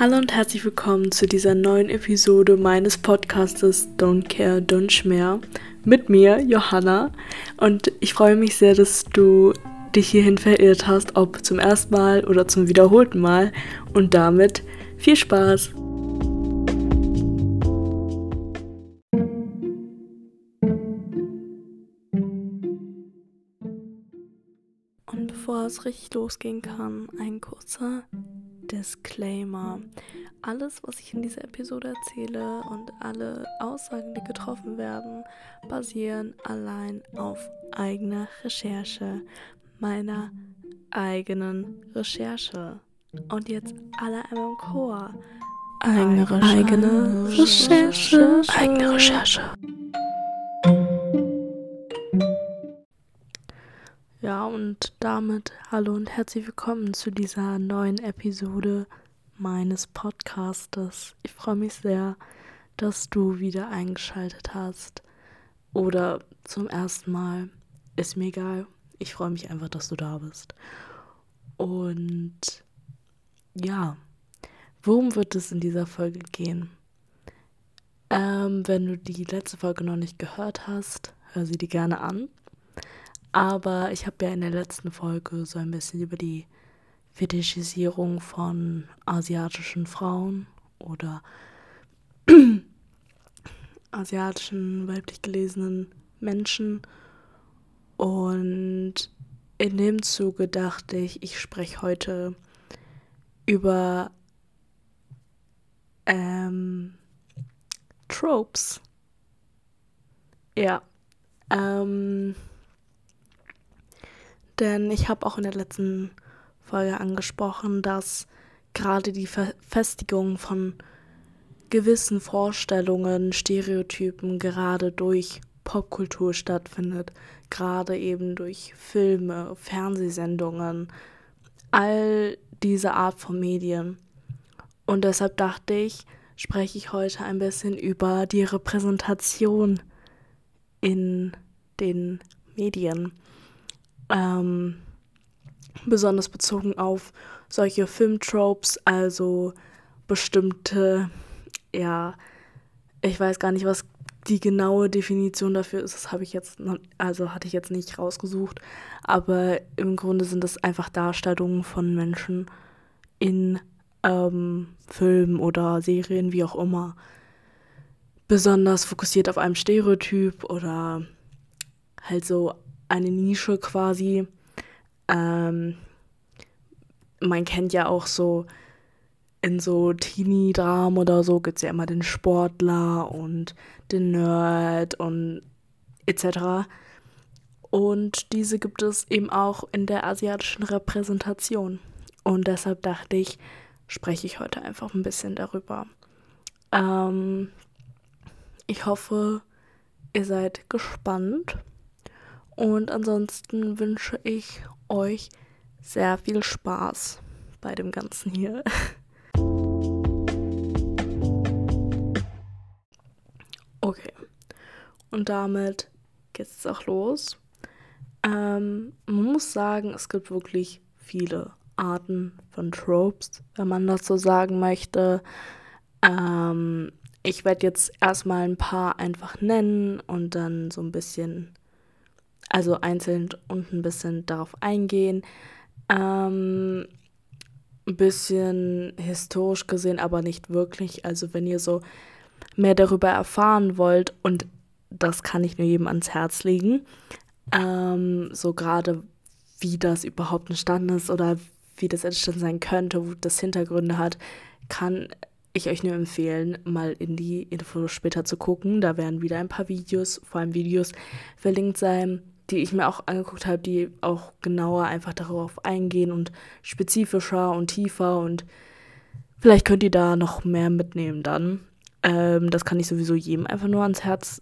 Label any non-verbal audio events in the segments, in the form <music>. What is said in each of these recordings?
Hallo und herzlich willkommen zu dieser neuen Episode meines Podcastes Don't Care, Don't Schmer mit mir, Johanna. Und ich freue mich sehr, dass du dich hierhin verirrt hast, ob zum ersten Mal oder zum wiederholten Mal. Und damit viel Spaß! Und bevor es richtig losgehen kann, ein kurzer Disclaimer. Alles, was ich in dieser Episode erzähle und alle Aussagen, die getroffen werden, basieren allein auf eigener Recherche, meiner eigenen Recherche. Und jetzt alle einmal im Chor. Eigene Recherche. Eigene Recherche. Eigene Recherche. Ja, und damit hallo und herzlich willkommen zu dieser neuen Episode meines Podcastes. Ich freue mich sehr, dass du wieder eingeschaltet hast. Oder zum ersten Mal. Ist mir egal. Ich freue mich einfach, dass du da bist. Und ja, worum wird es in dieser Folge gehen? Ähm, wenn du die letzte Folge noch nicht gehört hast, hör sie dir gerne an. Aber ich habe ja in der letzten Folge so ein bisschen über die Fetischisierung von asiatischen Frauen oder <clears throat> asiatischen weiblich gelesenen Menschen. Und in dem Zuge dachte ich, ich spreche heute über ähm, Tropes. Ja. Ähm, denn ich habe auch in der letzten Folge angesprochen, dass gerade die Verfestigung von gewissen Vorstellungen, Stereotypen gerade durch Popkultur stattfindet, gerade eben durch Filme, Fernsehsendungen, all diese Art von Medien. Und deshalb dachte ich, spreche ich heute ein bisschen über die Repräsentation in den Medien ähm, besonders bezogen auf solche Filmtropes, also bestimmte, ja, ich weiß gar nicht, was die genaue Definition dafür ist, das habe ich jetzt, also hatte ich jetzt nicht rausgesucht, aber im Grunde sind das einfach Darstellungen von Menschen in ähm, Filmen oder Serien, wie auch immer, besonders fokussiert auf einem Stereotyp oder halt so eine Nische quasi. Ähm, man kennt ja auch so in so Teenie-Dramen oder so gibt es ja immer den Sportler und den Nerd und etc. Und diese gibt es eben auch in der asiatischen Repräsentation. Und deshalb dachte ich, spreche ich heute einfach ein bisschen darüber. Ähm, ich hoffe, ihr seid gespannt und ansonsten wünsche ich euch sehr viel Spaß bei dem Ganzen hier. <laughs> Okay. Und damit geht es auch los. Ähm, man muss sagen, es gibt wirklich viele Arten von Tropes, wenn man das so sagen möchte. Ähm, ich werde jetzt erstmal ein paar einfach nennen und dann so ein bisschen also einzeln und ein bisschen darauf eingehen. Ähm, ein bisschen historisch gesehen, aber nicht wirklich. Also wenn ihr so mehr darüber erfahren wollt, und das kann ich nur jedem ans Herz legen, ähm, so gerade wie das überhaupt entstanden ist oder wie das entstanden sein könnte, wo das Hintergründe hat, kann ich euch nur empfehlen, mal in die Info später zu gucken. Da werden wieder ein paar Videos, vor allem Videos, verlinkt sein, die ich mir auch angeguckt habe, die auch genauer einfach darauf eingehen und spezifischer und tiefer und vielleicht könnt ihr da noch mehr mitnehmen dann. Ähm, das kann ich sowieso jedem einfach nur ans Herz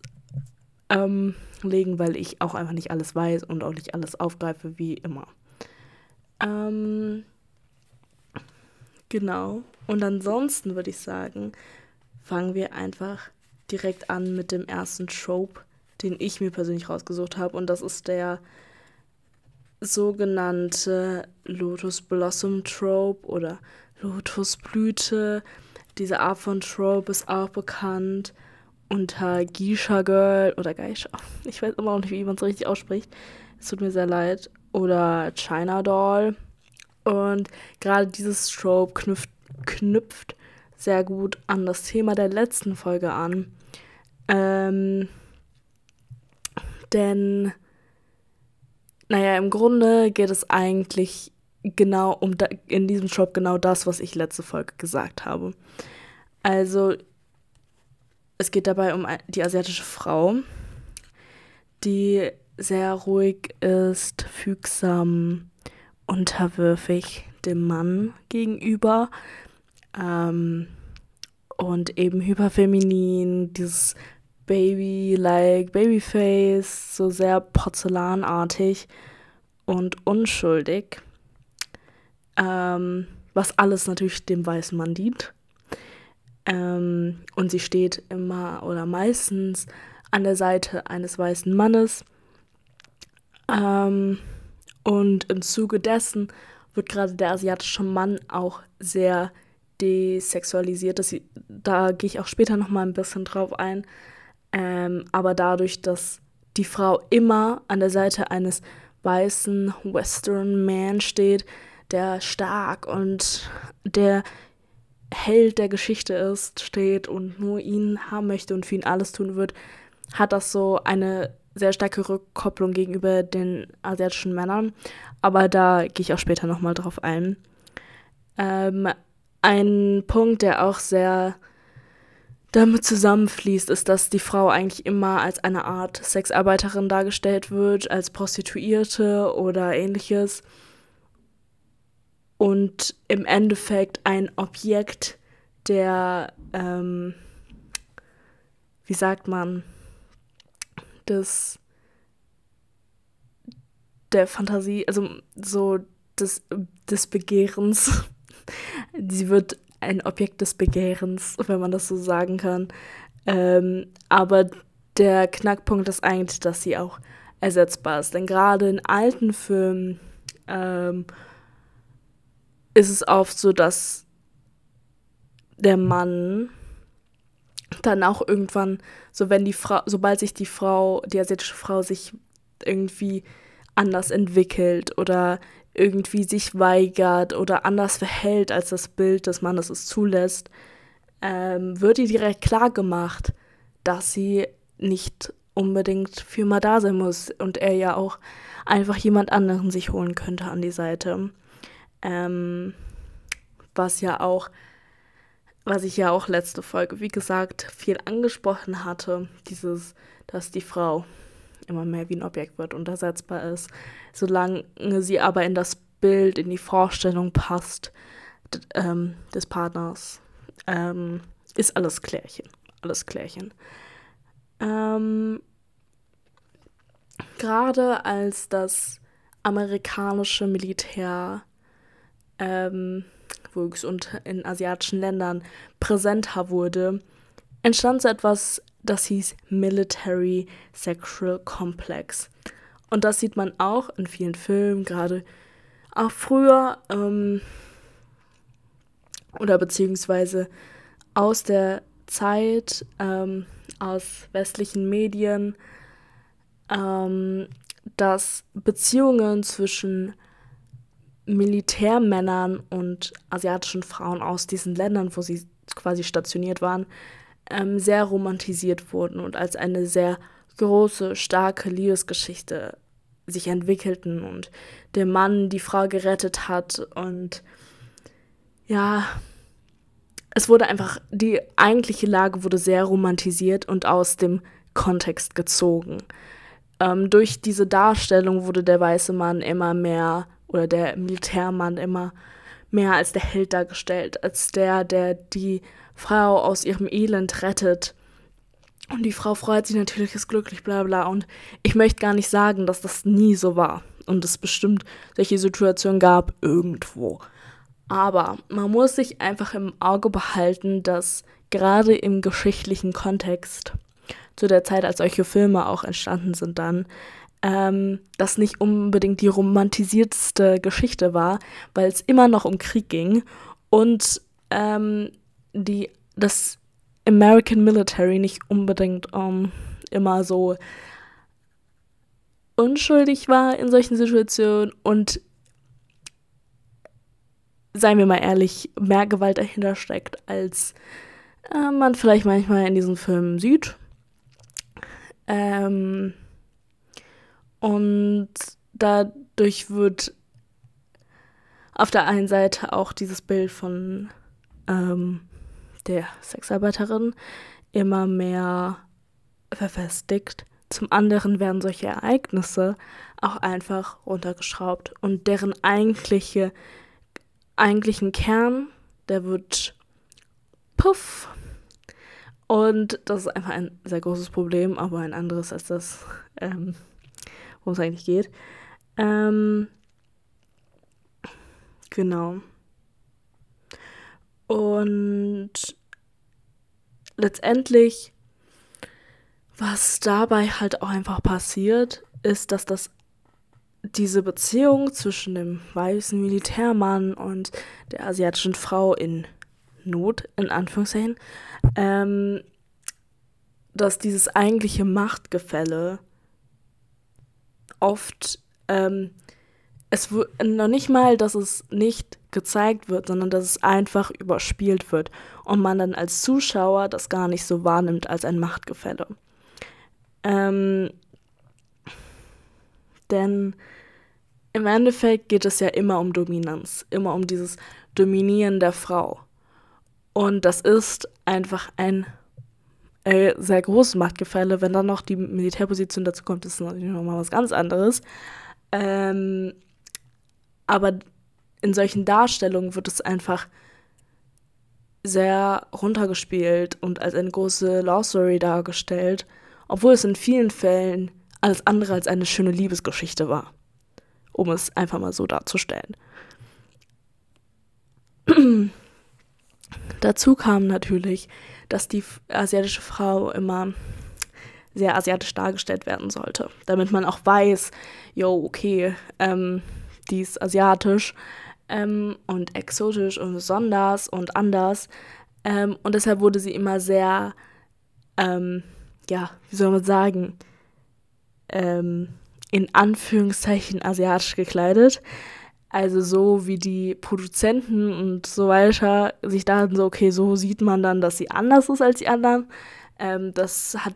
ähm, legen, weil ich auch einfach nicht alles weiß und auch nicht alles aufgreife wie immer. Ähm, genau. Und ansonsten würde ich sagen, fangen wir einfach direkt an mit dem ersten Trope, den ich mir persönlich rausgesucht habe. Und das ist der sogenannte Lotus Blossom Trope oder Lotusblüte. Diese Art von Trope ist auch bekannt unter Geisha Girl oder Geisha. Ich weiß immer noch nicht, wie man es richtig ausspricht. Es tut mir sehr leid. Oder China Doll. Und gerade dieses Trope knüpft, knüpft sehr gut an das Thema der letzten Folge an. Ähm, denn, naja, im Grunde geht es eigentlich genau um da, in diesem Shop genau das, was ich letzte Folge gesagt habe. Also, es geht dabei um die asiatische Frau, die sehr ruhig ist, fügsam, unterwürfig dem Mann gegenüber ähm, und eben hyperfeminin, dieses Baby-like, Babyface, so sehr porzellanartig und unschuldig. Ähm, was alles natürlich dem weißen Mann dient. Ähm, und sie steht immer oder meistens an der Seite eines weißen Mannes. Ähm, und im Zuge dessen wird gerade der asiatische Mann auch sehr desexualisiert. Das, da gehe ich auch später noch mal ein bisschen drauf ein. Ähm, aber dadurch, dass die Frau immer an der Seite eines weißen Western Man steht, der stark und der Held der Geschichte ist, steht und nur ihn haben möchte und für ihn alles tun wird, hat das so eine sehr starke Rückkopplung gegenüber den asiatischen Männern. Aber da gehe ich auch später nochmal drauf ein. Ähm, ein Punkt, der auch sehr damit zusammenfließt, ist, dass die Frau eigentlich immer als eine Art Sexarbeiterin dargestellt wird, als Prostituierte oder ähnliches und im Endeffekt ein Objekt der, ähm, wie sagt man, des, der Fantasie, also so des, des Begehrens. <laughs> Sie wird ein Objekt des Begehrens, wenn man das so sagen kann. Ähm, aber der Knackpunkt ist eigentlich, dass sie auch ersetzbar ist. Denn gerade in alten Filmen ähm, ist es oft so, dass der Mann dann auch irgendwann, so wenn die Frau, sobald sich die Frau, die asiatische Frau sich irgendwie anders entwickelt oder irgendwie sich weigert oder anders verhält, als das Bild des Mannes es zulässt, ähm, wird ihr direkt klar gemacht, dass sie nicht unbedingt für immer da sein muss und er ja auch einfach jemand anderen sich holen könnte an die Seite. Ähm, was ja auch, was ich ja auch letzte Folge, wie gesagt, viel angesprochen hatte, dieses, dass die Frau immer mehr wie ein Objekt wird und ersetzbar ist, solange sie aber in das Bild, in die Vorstellung passt ähm, des Partners, ähm, ist alles Klärchen, alles Klärchen. Ähm, Gerade als das amerikanische Militär ähm, wuchs und in asiatischen Ländern präsenter wurde, entstand so etwas, das hieß Military Sexual Complex. Und das sieht man auch in vielen Filmen, gerade auch früher ähm, oder beziehungsweise aus der Zeit, ähm, aus westlichen Medien, ähm, dass Beziehungen zwischen Militärmännern und asiatischen Frauen aus diesen Ländern, wo sie quasi stationiert waren, ähm, sehr romantisiert wurden und als eine sehr große, starke Liebesgeschichte sich entwickelten und der Mann die Frau gerettet hat und ja, es wurde einfach, die eigentliche Lage wurde sehr romantisiert und aus dem Kontext gezogen. Ähm, durch diese Darstellung wurde der weiße Mann immer mehr oder der Militärmann immer mehr als der Held dargestellt, als der, der die Frau aus ihrem Elend rettet. Und die Frau freut sich natürlich, ist glücklich, bla bla. Und ich möchte gar nicht sagen, dass das nie so war. Und es bestimmt solche Situationen gab irgendwo. Aber man muss sich einfach im Auge behalten, dass gerade im geschichtlichen Kontext, zu der Zeit, als solche Filme auch entstanden sind dann, ähm, das nicht unbedingt die romantisierteste Geschichte war, weil es immer noch um Krieg ging und ähm, die, das American Military nicht unbedingt ähm, immer so unschuldig war in solchen Situationen und seien wir mal ehrlich, mehr Gewalt dahinter steckt, als äh, man vielleicht manchmal in diesen Filmen sieht. Ähm, und dadurch wird auf der einen Seite auch dieses Bild von ähm, der Sexarbeiterin immer mehr verfestigt. Zum anderen werden solche Ereignisse auch einfach runtergeschraubt und deren eigentliche, eigentlichen Kern, der wird puff. Und das ist einfach ein sehr großes Problem, aber ein anderes als das, ähm, worum es eigentlich geht. Ähm, genau. Und letztendlich, was dabei halt auch einfach passiert, ist, dass das diese Beziehung zwischen dem weißen Militärmann und der asiatischen Frau in Not, in Anführungszeichen, ähm, dass dieses eigentliche Machtgefälle oft ähm, es noch nicht mal, dass es nicht gezeigt wird, sondern dass es einfach überspielt wird und man dann als Zuschauer das gar nicht so wahrnimmt als ein Machtgefälle. Ähm, denn im Endeffekt geht es ja immer um Dominanz, immer um dieses Dominieren der Frau. Und das ist einfach ein äh, sehr großes Machtgefälle. Wenn dann noch die Militärposition dazu kommt, ist natürlich nochmal was ganz anderes. Ähm, aber in solchen Darstellungen wird es einfach sehr runtergespielt und als eine große Law Story dargestellt, obwohl es in vielen Fällen alles andere als eine schöne Liebesgeschichte war, um es einfach mal so darzustellen. <clears throat> Dazu kam natürlich, dass die asiatische Frau immer sehr asiatisch dargestellt werden sollte, damit man auch weiß, jo, okay, ähm, die ist asiatisch ähm, und exotisch und besonders und anders. Ähm, und deshalb wurde sie immer sehr, ähm, ja, wie soll man sagen, ähm, in Anführungszeichen asiatisch gekleidet. Also so wie die Produzenten und so weiter sich dachten, so, okay, so sieht man dann, dass sie anders ist als die anderen. Ähm, das hat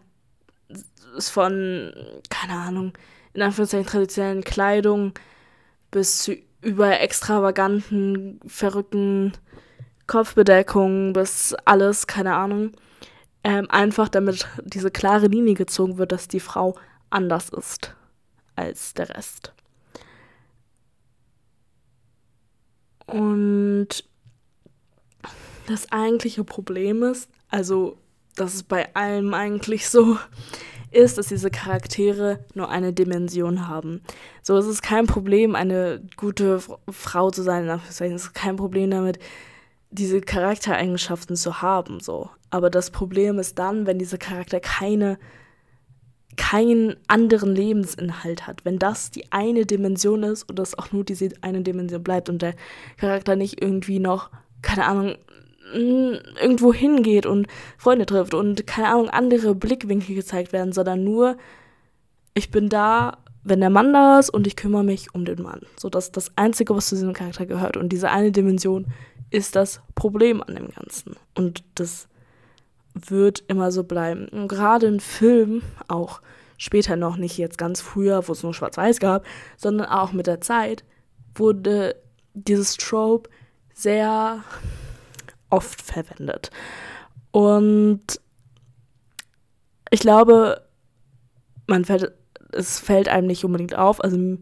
ist von, keine Ahnung, in Anführungszeichen traditionellen Kleidung bis zu über extravaganten, verrückten Kopfbedeckungen bis alles, keine Ahnung. Ähm, einfach damit diese klare Linie gezogen wird, dass die Frau anders ist als der Rest. Und das eigentliche Problem ist, also das ist bei allem eigentlich so, ist, dass diese Charaktere nur eine Dimension haben. So es ist kein Problem, eine gute Frau zu sein, es ist kein Problem damit, diese Charaktereigenschaften zu haben, so. Aber das Problem ist dann, wenn dieser Charakter keine keinen anderen Lebensinhalt hat. Wenn das die eine Dimension ist und das auch nur diese eine Dimension bleibt und der Charakter nicht irgendwie noch, keine Ahnung, irgendwo hingeht und Freunde trifft und keine Ahnung, andere Blickwinkel gezeigt werden, sondern nur, ich bin da, wenn der Mann da ist und ich kümmere mich um den Mann. So, das ist das Einzige, was zu diesem Charakter gehört. Und diese eine Dimension ist das Problem an dem Ganzen. Und das wird immer so bleiben. Und gerade in Filmen, auch später noch nicht jetzt ganz früher, wo es nur Schwarz-Weiß gab, sondern auch mit der Zeit, wurde dieses Trope sehr oft verwendet. Und ich glaube, man fällt, es fällt einem nicht unbedingt auf. Also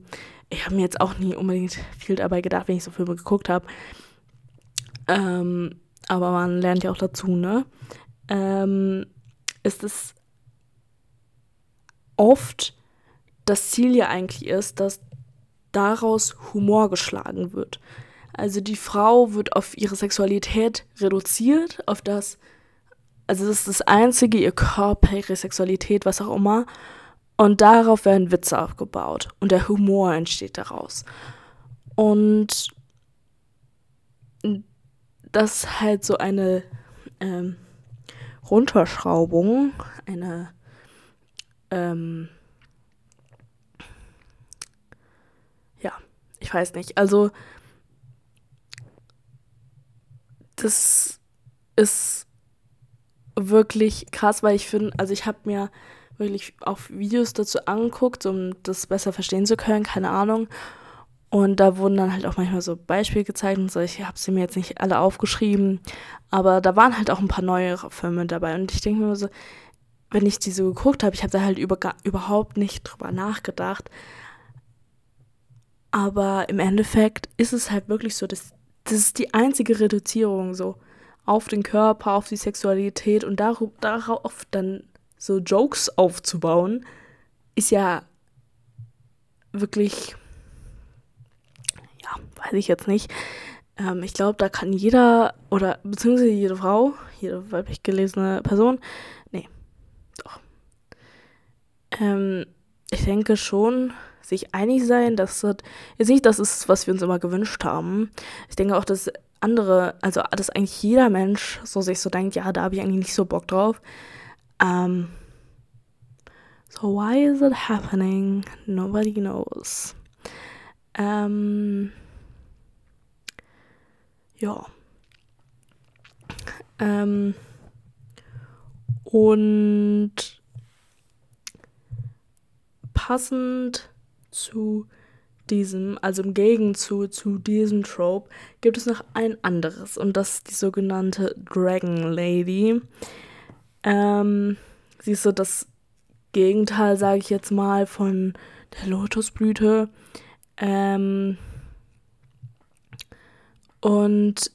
ich habe mir jetzt auch nie unbedingt viel dabei gedacht, wenn ich so Filme geguckt habe. Ähm, aber man lernt ja auch dazu, ne? Ähm, ist es oft das Ziel ja eigentlich ist, dass daraus Humor geschlagen wird. Also die Frau wird auf ihre Sexualität reduziert, auf das, also das ist das Einzige, ihr Körper, ihre Sexualität, was auch immer. Und darauf werden Witze aufgebaut und der Humor entsteht daraus. Und das ist halt so eine ähm, Runterschraubung, eine ähm, ja, ich weiß nicht. Also das ist wirklich krass, weil ich finde, also ich habe mir wirklich auch Videos dazu angeguckt, um das besser verstehen zu können, keine Ahnung. Und da wurden dann halt auch manchmal so Beispiele gezeigt und so. Ich habe sie mir jetzt nicht alle aufgeschrieben, aber da waren halt auch ein paar neue Filme dabei. Und ich denke mir so, wenn ich die so geguckt habe, ich habe da halt über, überhaupt nicht drüber nachgedacht. Aber im Endeffekt ist es halt wirklich so, dass das ist die einzige Reduzierung so auf den Körper, auf die Sexualität und darauf, darauf dann so Jokes aufzubauen, ist ja wirklich, ja, weiß ich jetzt nicht. Ähm, ich glaube, da kann jeder oder beziehungsweise jede Frau, jede weiblich gelesene Person, nee, doch. Ähm, ich denke schon, sich einig sein, das jetzt nicht das ist, was wir uns immer gewünscht haben. Ich denke auch, dass andere, also dass eigentlich jeder Mensch so sich so denkt, ja, da habe ich eigentlich nicht so Bock drauf. Um, so why is it happening? Nobody knows. Ähm, ja. Ähm, und passend zu diesem, also im Gegenzug zu diesem Trope, gibt es noch ein anderes und das ist die sogenannte Dragon Lady. Ähm, sie ist so das Gegenteil, sage ich jetzt mal, von der Lotusblüte. Ähm, und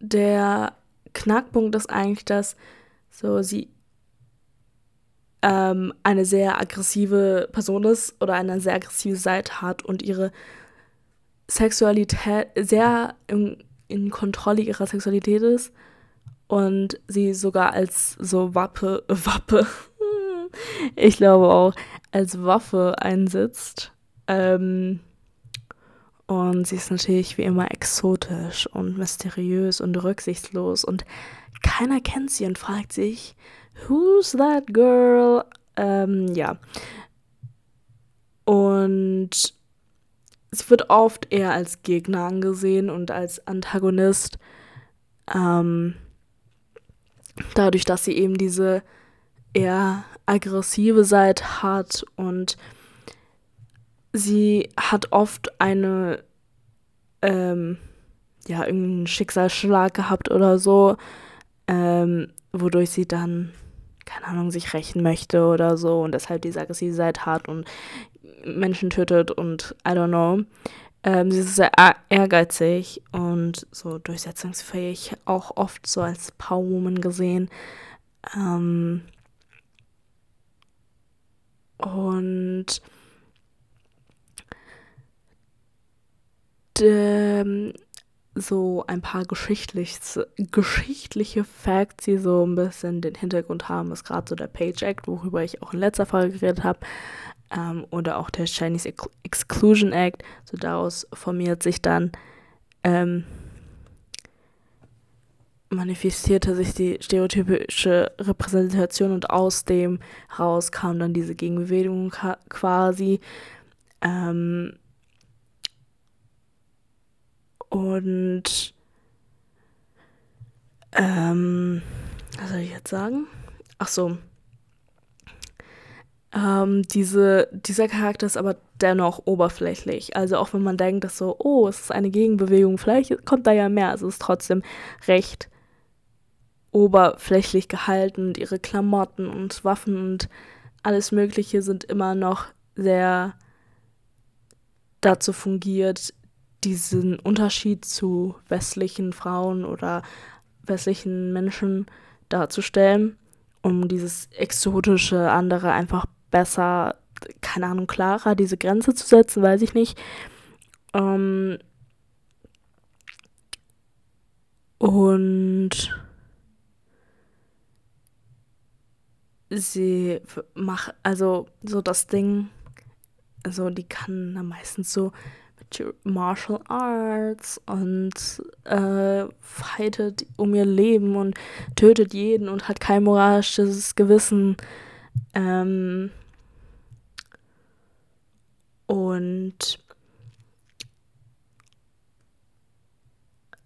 der Knackpunkt ist eigentlich, dass so sie ähm, eine sehr aggressive Person ist oder eine sehr aggressive Seite hat und ihre Sexualität sehr in, in Kontrolle ihrer Sexualität ist und sie sogar als so Wappe, <laughs> Wappe, ich glaube auch, als Waffe einsetzt. Ähm, und sie ist natürlich wie immer exotisch und mysteriös und rücksichtslos und keiner kennt sie und fragt sich, Who's that girl? Ähm, ja. Und es wird oft eher als Gegner angesehen und als Antagonist. Ähm, dadurch, dass sie eben diese eher aggressive Seite hat und sie hat oft eine, ähm, ja, irgendeinen Schicksalsschlag gehabt oder so, ähm, wodurch sie dann keine Ahnung, sich rächen möchte oder so und deshalb diese aggressive Seite hat und Menschen tötet und I don't know. Ähm, sie ist sehr ehrgeizig und so durchsetzungsfähig, auch oft so als Powerwoman gesehen. Ähm, und so ein paar geschichtlich, geschichtliche Facts, die so ein bisschen den Hintergrund haben, ist gerade so der Page Act, worüber ich auch in letzter Folge geredet habe, ähm, oder auch der Chinese Exclusion Act. So daraus formiert sich dann, ähm, manifestierte sich die stereotypische Repräsentation und aus dem heraus kam dann diese Gegenbewegung quasi. Ähm, und ähm, was soll ich jetzt sagen? Ach so. Ähm, diese, dieser Charakter ist aber dennoch oberflächlich. Also auch wenn man denkt, dass so, oh, es ist eine Gegenbewegung, vielleicht kommt da ja mehr. Es ist trotzdem recht oberflächlich gehalten und ihre Klamotten und Waffen und alles Mögliche sind immer noch sehr dazu fungiert, diesen Unterschied zu westlichen Frauen oder westlichen Menschen darzustellen, um dieses exotische andere einfach besser, keine Ahnung, klarer diese Grenze zu setzen, weiß ich nicht. Ähm und sie macht, also so das Ding, also die kann dann meistens so Martial Arts und äh, fightet um ihr Leben und tötet jeden und hat kein moralisches Gewissen. Ähm, und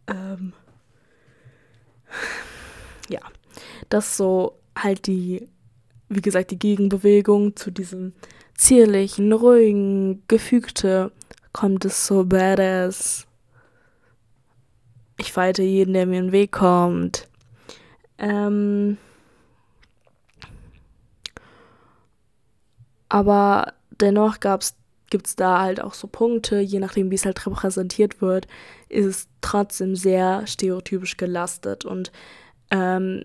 ähm, <laughs> ja, das so halt die, wie gesagt, die Gegenbewegung zu diesem zierlichen, ruhigen, gefügte kommt es so badass. Ich fighte jeden, der mir in den Weg kommt. Ähm, aber dennoch gab's es da halt auch so Punkte, je nachdem, wie es halt repräsentiert wird, ist es trotzdem sehr stereotypisch gelastet. Und ähm,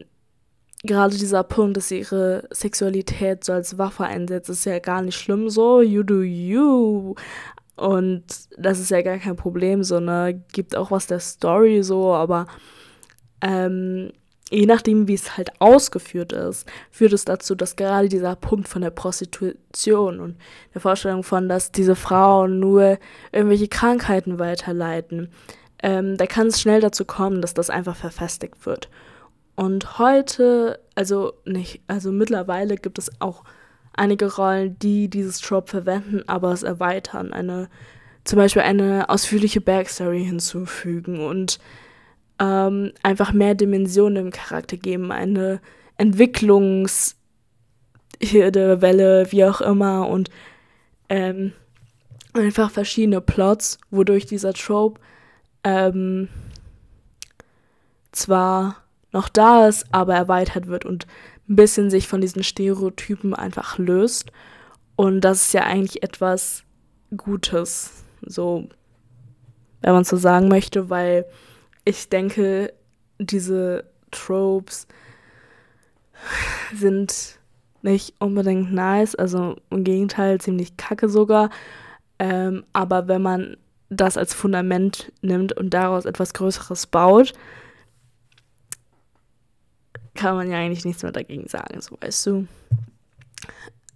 gerade dieser Punkt, dass sie ihre Sexualität so als Waffe einsetzt, ist ja gar nicht schlimm so. You do you. Und das ist ja gar kein Problem, so, ne? Gibt auch was der Story so, aber ähm, je nachdem, wie es halt ausgeführt ist, führt es dazu, dass gerade dieser Punkt von der Prostitution und der Vorstellung von, dass diese Frauen nur irgendwelche Krankheiten weiterleiten, ähm, da kann es schnell dazu kommen, dass das einfach verfestigt wird. Und heute, also nicht, also mittlerweile gibt es auch einige Rollen, die dieses Trope verwenden, aber es erweitern, eine zum Beispiel eine ausführliche Backstory hinzufügen und ähm, einfach mehr Dimensionen im Charakter geben, eine Entwicklungshirde, Welle, wie auch immer und ähm, einfach verschiedene Plots, wodurch dieser Trope ähm, zwar noch da ist, aber erweitert wird und ein bisschen sich von diesen Stereotypen einfach löst. Und das ist ja eigentlich etwas Gutes, so, wenn man so sagen möchte, weil ich denke, diese Tropes sind nicht unbedingt nice, also im Gegenteil ziemlich kacke sogar. Ähm, aber wenn man das als Fundament nimmt und daraus etwas Größeres baut, kann man ja eigentlich nichts mehr dagegen sagen, so weißt du.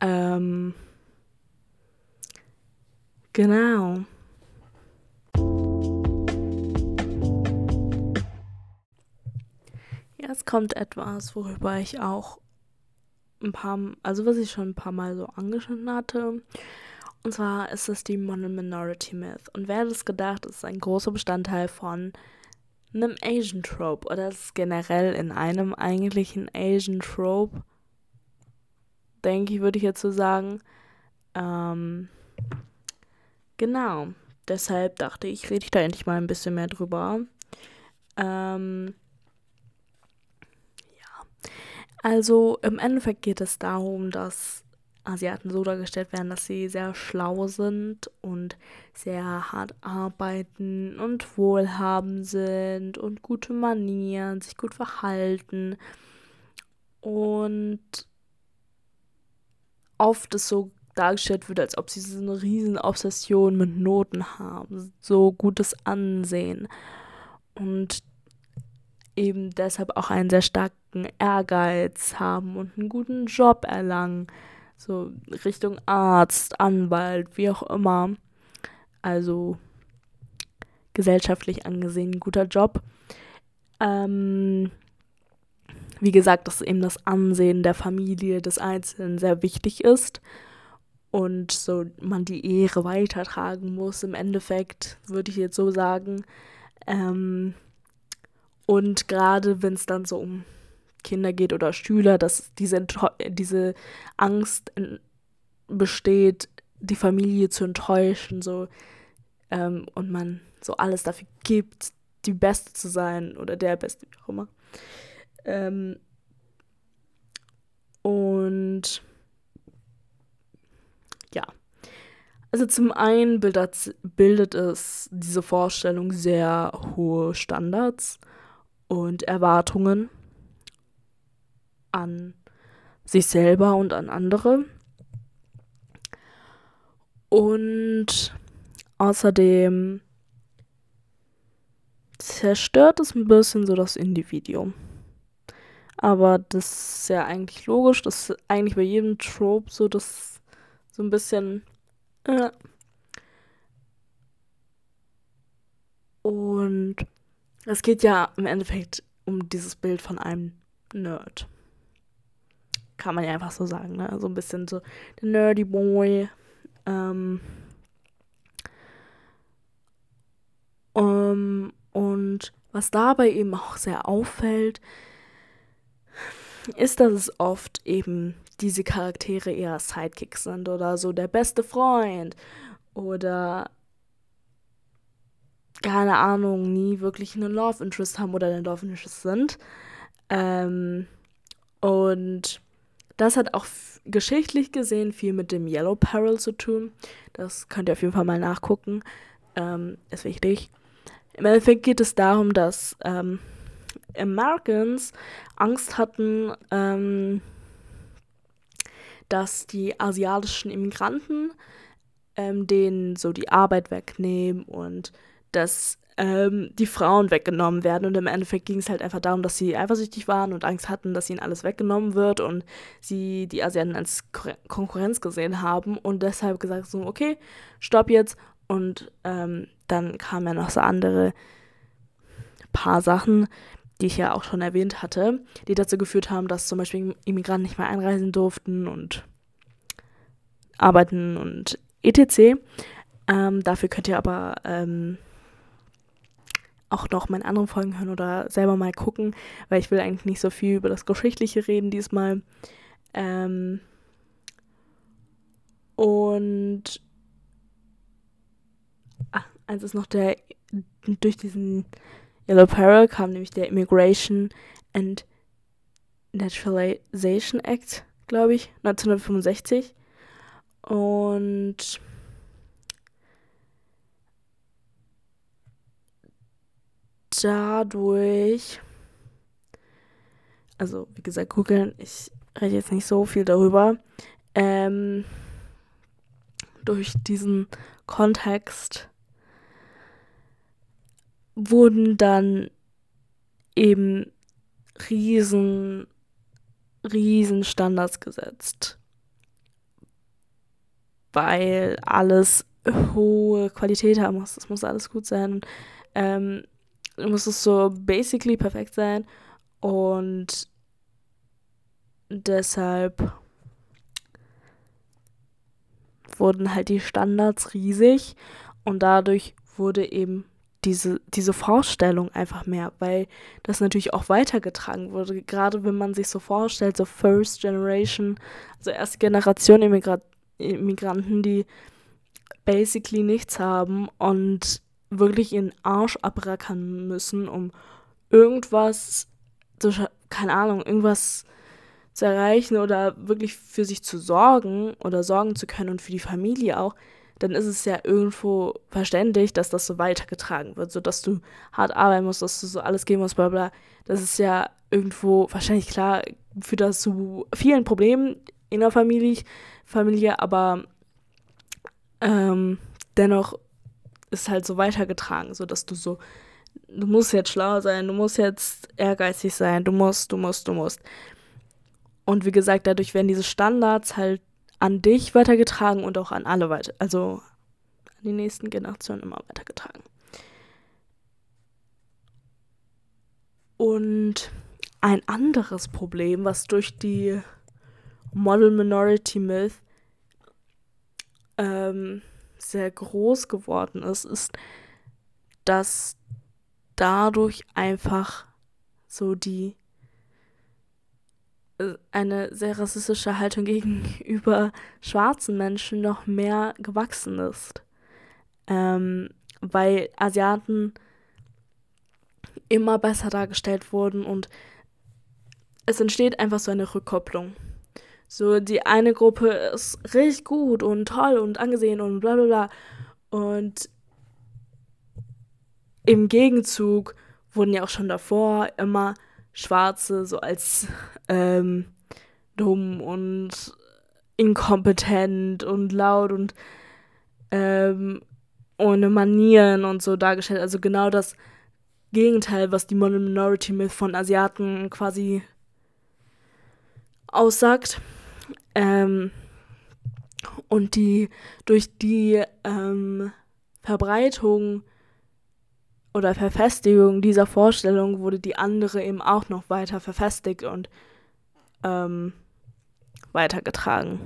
Ähm, genau. Jetzt kommt etwas, worüber ich auch ein paar, also was ich schon ein paar Mal so angeschnitten hatte. Und zwar ist es die Mono-Minority Myth. Und wer das gedacht, ist ein großer Bestandteil von einem Asian Trope oder ist generell in einem eigentlichen Asian Trope, denke ich, würde ich jetzt so sagen. Ähm, genau. Deshalb dachte ich, rede ich da endlich mal ein bisschen mehr drüber. Ähm, ja. Also im Endeffekt geht es darum, dass Asiaten so dargestellt werden, dass sie sehr schlau sind und sehr hart arbeiten und wohlhabend sind und gute Manieren, sich gut verhalten. Und oft ist so dargestellt wird, als ob sie so eine riesen Obsession mit Noten haben, so gutes Ansehen und eben deshalb auch einen sehr starken Ehrgeiz haben und einen guten Job erlangen so Richtung Arzt, Anwalt, wie auch immer. Also gesellschaftlich angesehen guter Job. Ähm, wie gesagt, dass eben das Ansehen der Familie des Einzelnen sehr wichtig ist und so man die Ehre weitertragen muss. Im Endeffekt würde ich jetzt so sagen. Ähm, und gerade wenn es dann so um Kinder geht oder Schüler, dass diese, diese Angst besteht, die Familie zu enttäuschen, so ähm, und man so alles dafür gibt, die Beste zu sein oder der Beste, wie auch immer. Ähm, und ja. Also zum einen bildet, bildet es diese Vorstellung sehr hohe Standards und Erwartungen an sich selber und an andere. Und außerdem zerstört es ein bisschen so das Individuum. Aber das ist ja eigentlich logisch, das ist eigentlich bei jedem Trope so, dass so ein bisschen. Äh, es geht ja im Endeffekt um dieses Bild von einem Nerd. Kann man ja einfach so sagen, ne? So ein bisschen so der Nerdy Boy. Ähm, um, und was dabei eben auch sehr auffällt, ist, dass es oft eben diese Charaktere eher Sidekicks sind oder so der beste Freund oder keine Ahnung, nie wirklich einen Love Interest haben oder einen Love Interest sind. Ähm, und das hat auch geschichtlich gesehen viel mit dem Yellow Peril zu tun. Das könnt ihr auf jeden Fall mal nachgucken. Ähm, ist wichtig. Im Endeffekt geht es darum, dass ähm, Americans Angst hatten, ähm, dass die asiatischen Immigranten ähm, denen so die Arbeit wegnehmen und dass ähm, die Frauen weggenommen werden. Und im Endeffekt ging es halt einfach darum, dass sie eifersüchtig waren und Angst hatten, dass ihnen alles weggenommen wird und sie die Asiaten als Konkurrenz gesehen haben und deshalb gesagt so, okay, stopp jetzt. Und ähm, dann kamen ja noch so andere paar Sachen, die ich ja auch schon erwähnt hatte, die dazu geführt haben, dass zum Beispiel Immigranten nicht mehr einreisen durften und arbeiten und etc. Ähm, dafür könnt ihr aber ähm, auch noch meine anderen Folgen hören oder selber mal gucken, weil ich will eigentlich nicht so viel über das Geschichtliche reden diesmal. Ähm, und ach, eins ist noch der durch diesen Yellow Peril kam nämlich der Immigration and Naturalization Act, glaube ich, 1965. Und dadurch, also wie gesagt, googeln, ich rede jetzt nicht so viel darüber, ähm, durch diesen Kontext wurden dann eben riesen, riesen Standards gesetzt. Weil alles hohe Qualität haben muss. Es muss alles gut sein. Ähm, muss es so basically perfekt sein. Und deshalb wurden halt die Standards riesig und dadurch wurde eben diese, diese Vorstellung einfach mehr, weil das natürlich auch weitergetragen wurde. Gerade wenn man sich so vorstellt, so First Generation, also erste Generation Immigra Immigranten, die basically nichts haben und wirklich ihren Arsch abrackern müssen, um irgendwas, zu, keine Ahnung, irgendwas zu erreichen oder wirklich für sich zu sorgen oder sorgen zu können und für die Familie auch dann ist es ja irgendwo verständlich, dass das so weitergetragen wird, so dass du hart arbeiten musst, dass du so alles geben musst, bla bla. Das ist ja irgendwo wahrscheinlich klar, führt das zu vielen Problemen in der Familie, Familie aber ähm, dennoch ist halt so weitergetragen, so dass du so, du musst jetzt schlau sein, du musst jetzt ehrgeizig sein, du musst, du musst, du musst. Und wie gesagt, dadurch werden diese Standards halt an dich weitergetragen und auch an alle weiter, also an die nächsten Generationen immer weitergetragen. Und ein anderes Problem, was durch die Model Minority Myth ähm, sehr groß geworden ist, ist, dass dadurch einfach so die eine sehr rassistische Haltung <laughs> gegenüber schwarzen Menschen noch mehr gewachsen ist. Ähm, weil Asiaten immer besser dargestellt wurden und es entsteht einfach so eine Rückkopplung. So, die eine Gruppe ist richtig gut und toll und angesehen und bla bla bla. Und im Gegenzug wurden ja auch schon davor immer Schwarze so als ähm, dumm und inkompetent und laut und ähm, ohne Manieren und so dargestellt. Also genau das Gegenteil, was die Minority Myth von Asiaten quasi aussagt. Ähm, und die durch die ähm, Verbreitung oder Verfestigung dieser Vorstellung wurde die andere eben auch noch weiter verfestigt und ähm, weitergetragen.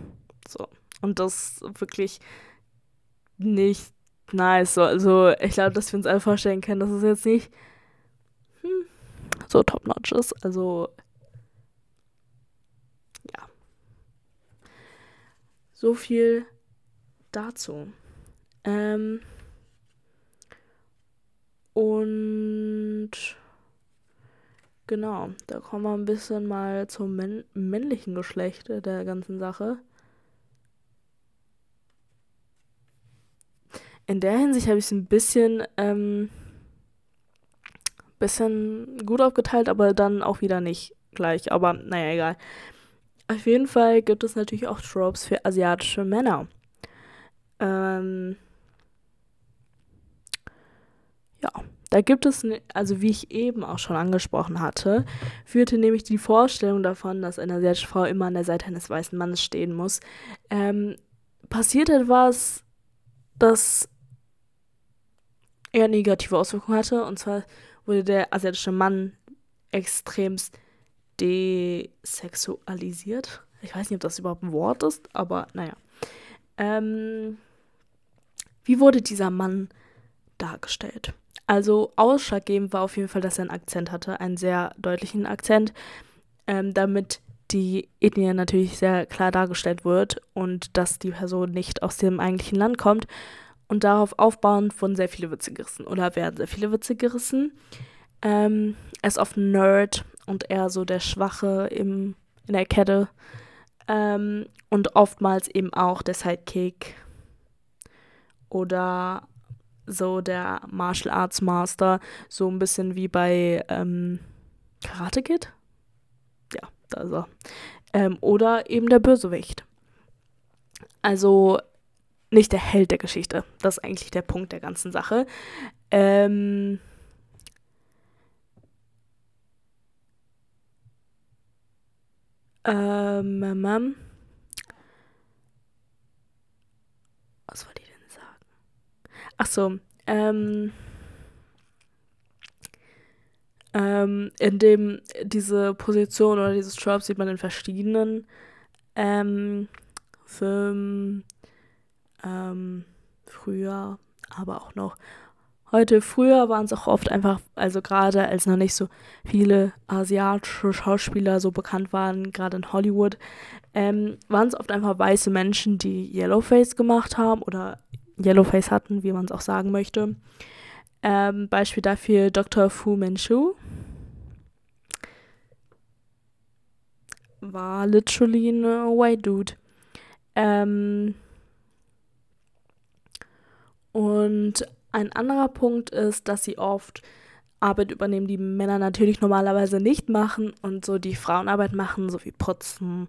So. Und das wirklich nicht nice. So. Also ich glaube, dass wir uns alle vorstellen können, dass es jetzt nicht hm, so top-notch ist. Also So viel dazu. Ähm, und genau, da kommen wir ein bisschen mal zum männlichen Geschlecht der ganzen Sache. in der Hinsicht habe ich es ein bisschen, ähm, bisschen gut aufgeteilt, aber dann auch wieder nicht gleich. Aber naja, egal. Auf jeden Fall gibt es natürlich auch Tropes für asiatische Männer. Ähm, ja, da gibt es, also wie ich eben auch schon angesprochen hatte, führte nämlich die Vorstellung davon, dass eine asiatische Frau immer an der Seite eines weißen Mannes stehen muss. Ähm, passiert etwas, das eher negative Auswirkungen hatte. Und zwar wurde der asiatische Mann extremst desexualisiert. Ich weiß nicht, ob das überhaupt ein Wort ist, aber naja. Ähm, wie wurde dieser Mann dargestellt? Also ausschlaggebend war auf jeden Fall, dass er einen Akzent hatte, einen sehr deutlichen Akzent, ähm, damit die Ethnie natürlich sehr klar dargestellt wird und dass die Person nicht aus dem eigentlichen Land kommt und darauf aufbauend wurden sehr viele Witze gerissen oder werden sehr viele Witze gerissen. Ähm, er ist oft Nerd und eher so der Schwache im, in der Kette. Ähm, und oftmals eben auch der Sidekick oder so der Martial Arts Master, so ein bisschen wie bei ähm, Karate Kid. Ja, da ist er. Ähm, oder eben der Bösewicht. Also nicht der Held der Geschichte. Das ist eigentlich der Punkt der ganzen Sache. Ähm, ähm, ähm, was wollte ich denn sagen? Ach so, ähm, ähm, in dem diese Position oder dieses Trope sieht man in verschiedenen ähm, Filmen ähm, früher, aber auch noch heute. Früher waren es auch oft einfach, also gerade als noch nicht so viele asiatische Schauspieler so bekannt waren, gerade in Hollywood, ähm, waren es oft einfach weiße Menschen, die Yellowface gemacht haben oder Yellowface hatten, wie man es auch sagen möchte. Ähm, Beispiel dafür Dr. Fu Manchu. War literally ein White Dude. Ähm, und ein anderer Punkt ist, dass sie oft Arbeit übernehmen, die Männer natürlich normalerweise nicht machen und so die Frauenarbeit machen, so wie putzen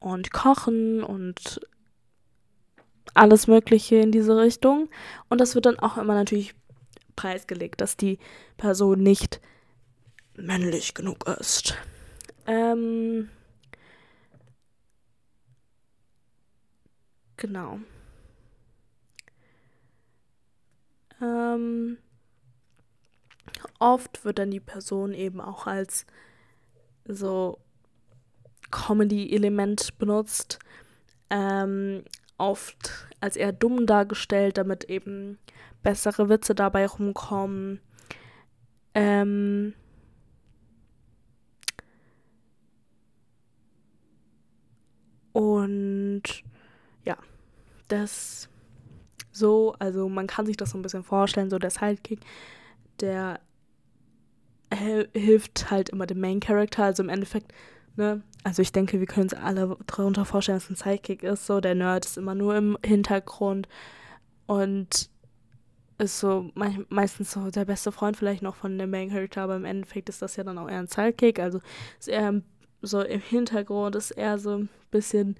und kochen und alles Mögliche in diese Richtung. Und das wird dann auch immer natürlich preisgelegt, dass die Person nicht männlich genug ist. Ähm, genau. Ähm, oft wird dann die Person eben auch als so Comedy-Element benutzt. Ähm, oft als eher dumm dargestellt, damit eben bessere Witze dabei rumkommen. Ähm, und ja, das so, also man kann sich das so ein bisschen vorstellen, so der Sidekick, der hilft halt immer dem Main Character, also im Endeffekt, ne, also ich denke, wir können uns alle darunter vorstellen, dass ein Sidekick ist, so der Nerd ist immer nur im Hintergrund und ist so me meistens so der beste Freund vielleicht noch von dem Main Character, aber im Endeffekt ist das ja dann auch eher ein Sidekick, also ist er so im Hintergrund, ist eher so ein bisschen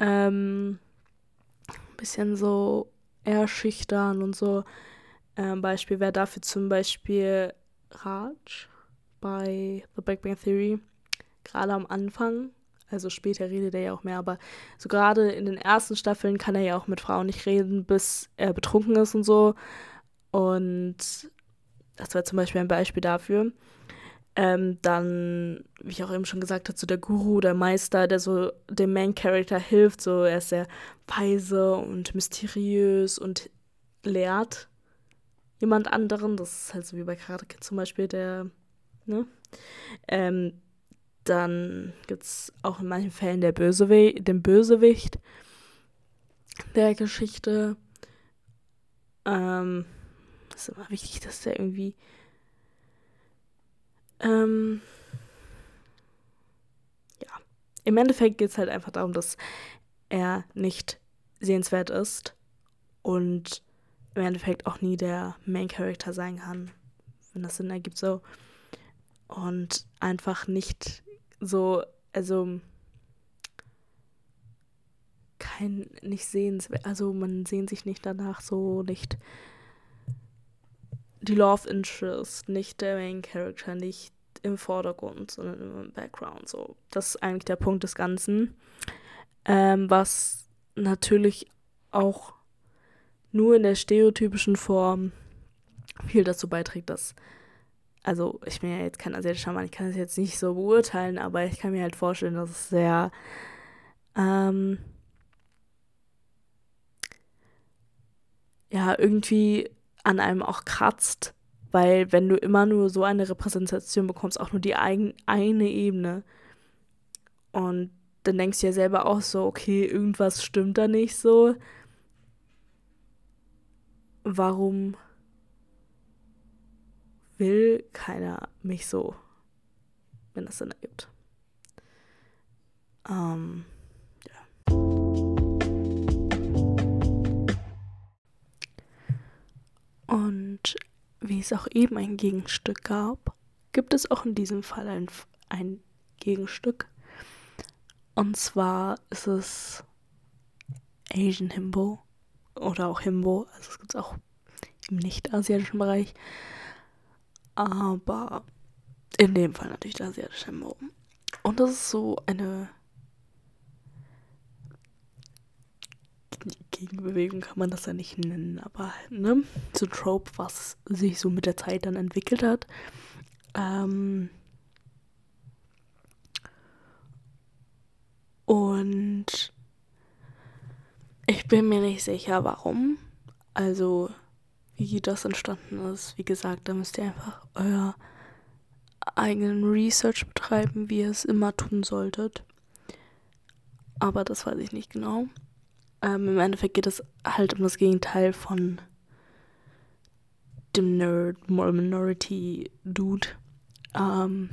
ähm, bisschen so eher schüchtern und so. Ähm, Beispiel wäre dafür zum Beispiel Raj bei The Big Bang Theory. Gerade am Anfang, also später redet er ja auch mehr, aber so gerade in den ersten Staffeln kann er ja auch mit Frauen nicht reden, bis er betrunken ist und so. Und das war zum Beispiel ein Beispiel dafür. Ähm, dann, wie ich auch eben schon gesagt habe, so der Guru, der Meister, der so dem Main Character hilft. So, er ist sehr weise und mysteriös und lehrt jemand anderen. Das ist halt so wie bei Karate Kid zum Beispiel, der, ne? Ähm, dann gibt es auch in manchen Fällen der Bösewi den Bösewicht der Geschichte. Ähm, ist immer wichtig, dass der irgendwie ähm, ja, im Endeffekt geht es halt einfach darum, dass er nicht sehenswert ist und im Endeffekt auch nie der Main Character sein kann, wenn das Sinn ergibt so. Und einfach nicht so, also kein, nicht sehenswert, also man sehnt sich nicht danach so, nicht die Love Interest, nicht der Main Character, nicht im Vordergrund, sondern im Background. So, das ist eigentlich der Punkt des Ganzen. Ähm, was natürlich auch nur in der stereotypischen Form viel dazu beiträgt, dass, also ich bin ja jetzt kein asiatischer Mann, ich kann es jetzt nicht so beurteilen, aber ich kann mir halt vorstellen, dass es sehr ähm, ja irgendwie an einem auch kratzt, weil wenn du immer nur so eine Repräsentation bekommst, auch nur die ein, eine Ebene und dann denkst du ja selber auch so, okay, irgendwas stimmt da nicht so. Warum will keiner mich so, wenn das Sinn ergibt? Ähm, Und wie es auch eben ein Gegenstück gab, gibt es auch in diesem Fall ein, ein Gegenstück. Und zwar ist es Asian Himbo oder auch Himbo. Also es gibt es auch im nicht-asiatischen Bereich. Aber in dem Fall natürlich der asiatische Himbo. Und das ist so eine Gegenbewegung kann man das ja nicht nennen, aber ne, so Trope, was sich so mit der Zeit dann entwickelt hat. Ähm und ich bin mir nicht sicher, warum. Also, wie das entstanden ist. Wie gesagt, da müsst ihr einfach euer eigenen Research betreiben, wie ihr es immer tun solltet. Aber das weiß ich nicht genau. Ähm, Im Endeffekt geht es halt um das Gegenteil von dem Nerd Minority Dude. Ähm,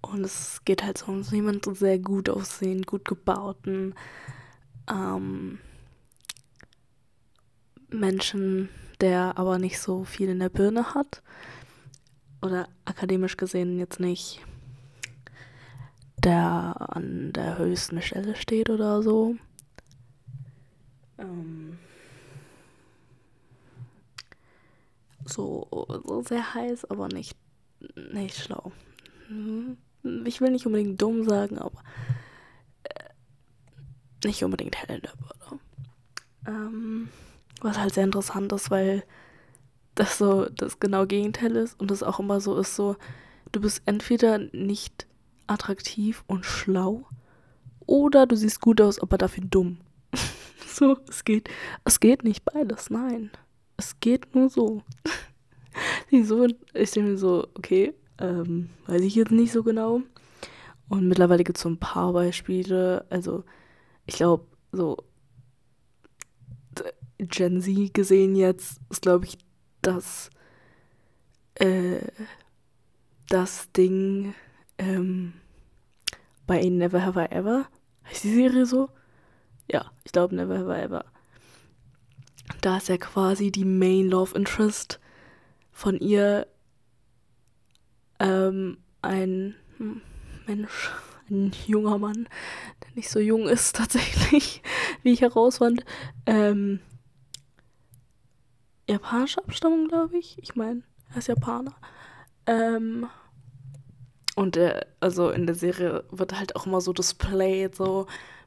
und es geht halt so um so jemanden sehr gut aussehen, gut gebauten ähm, Menschen, der aber nicht so viel in der Birne hat. Oder akademisch gesehen jetzt nicht der an der höchsten Stelle steht oder so. Ähm so, so sehr heiß, aber nicht, nicht schlau. Mhm. Ich will nicht unbedingt dumm sagen, aber äh, nicht unbedingt hell in der Birne. Ähm, was halt sehr interessant ist, weil das so das genau Gegenteil ist und das auch immer so ist, so, du bist entweder nicht attraktiv und schlau. Oder du siehst gut aus, aber dafür dumm. <laughs> so, es geht. Es geht nicht beides, nein. Es geht nur so. <laughs> so ich denke mir so, okay, ähm, weiß ich jetzt nicht so genau. Und mittlerweile gibt es so ein paar Beispiele. Also, ich glaube, so Gen Z gesehen jetzt ist, glaube ich, das, äh, das Ding, ähm, bei Never Have I Ever. Heißt die Serie so? Ja, ich glaube Never Have I Ever. Da ist ja quasi die Main Love Interest von ihr ähm, ein Mensch, ein junger Mann, der nicht so jung ist <laughs> tatsächlich, wie ich herausfand. Ähm, japanische Abstammung, glaube ich. Ich meine, er ist Japaner. Ähm, und äh, also in der Serie wird halt auch immer so displayed, so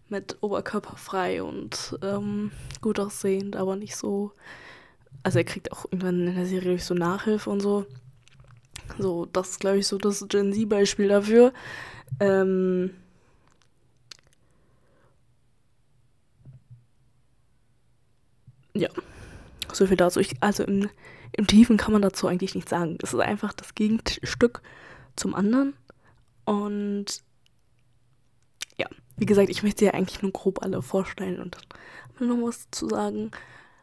mit Oberkörper frei und ähm, gut aussehend, aber nicht so. Also er kriegt auch irgendwann in der Serie durch so Nachhilfe und so. So, das ist, glaube ich, so das Gen Z-Beispiel dafür. Ähm, ja, so viel dazu. Ich, also im, im Tiefen kann man dazu eigentlich nichts sagen. Es ist einfach das Gegenstück zum anderen. Und ja, wie gesagt, ich möchte ja eigentlich nur grob alle vorstellen und dann noch was zu sagen.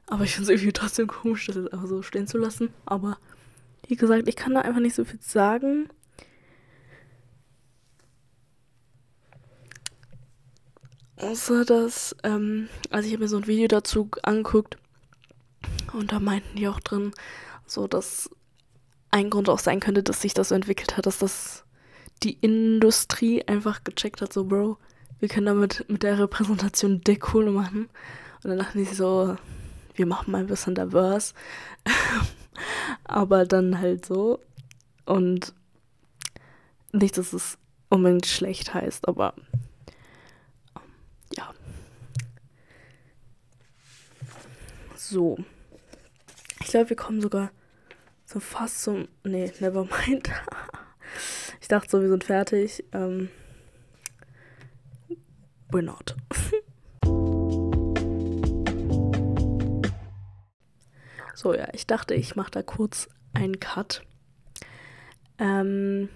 Aber ich finde es irgendwie trotzdem komisch, das jetzt einfach so stehen zu lassen. Aber wie gesagt, ich kann da einfach nicht so viel sagen. Außer dass, ähm, also ich habe mir so ein Video dazu angeguckt und da meinten die auch drin, so dass ein Grund auch sein könnte, dass sich das so entwickelt hat, dass das die Industrie einfach gecheckt hat, so Bro, wir können damit mit der Repräsentation dick Kohle machen. Und dann dachten die so, wir machen mal ein bisschen diverse. <laughs> Aber dann halt so. Und nicht, dass es unbedingt schlecht heißt, aber ja. So. Ich glaube, wir kommen sogar so fast zum. Nee, never mind. <laughs> ich dachte so, wir sind fertig. Ähm, we're not. <laughs> so, ja, ich dachte, ich mache da kurz einen Cut. Ähm,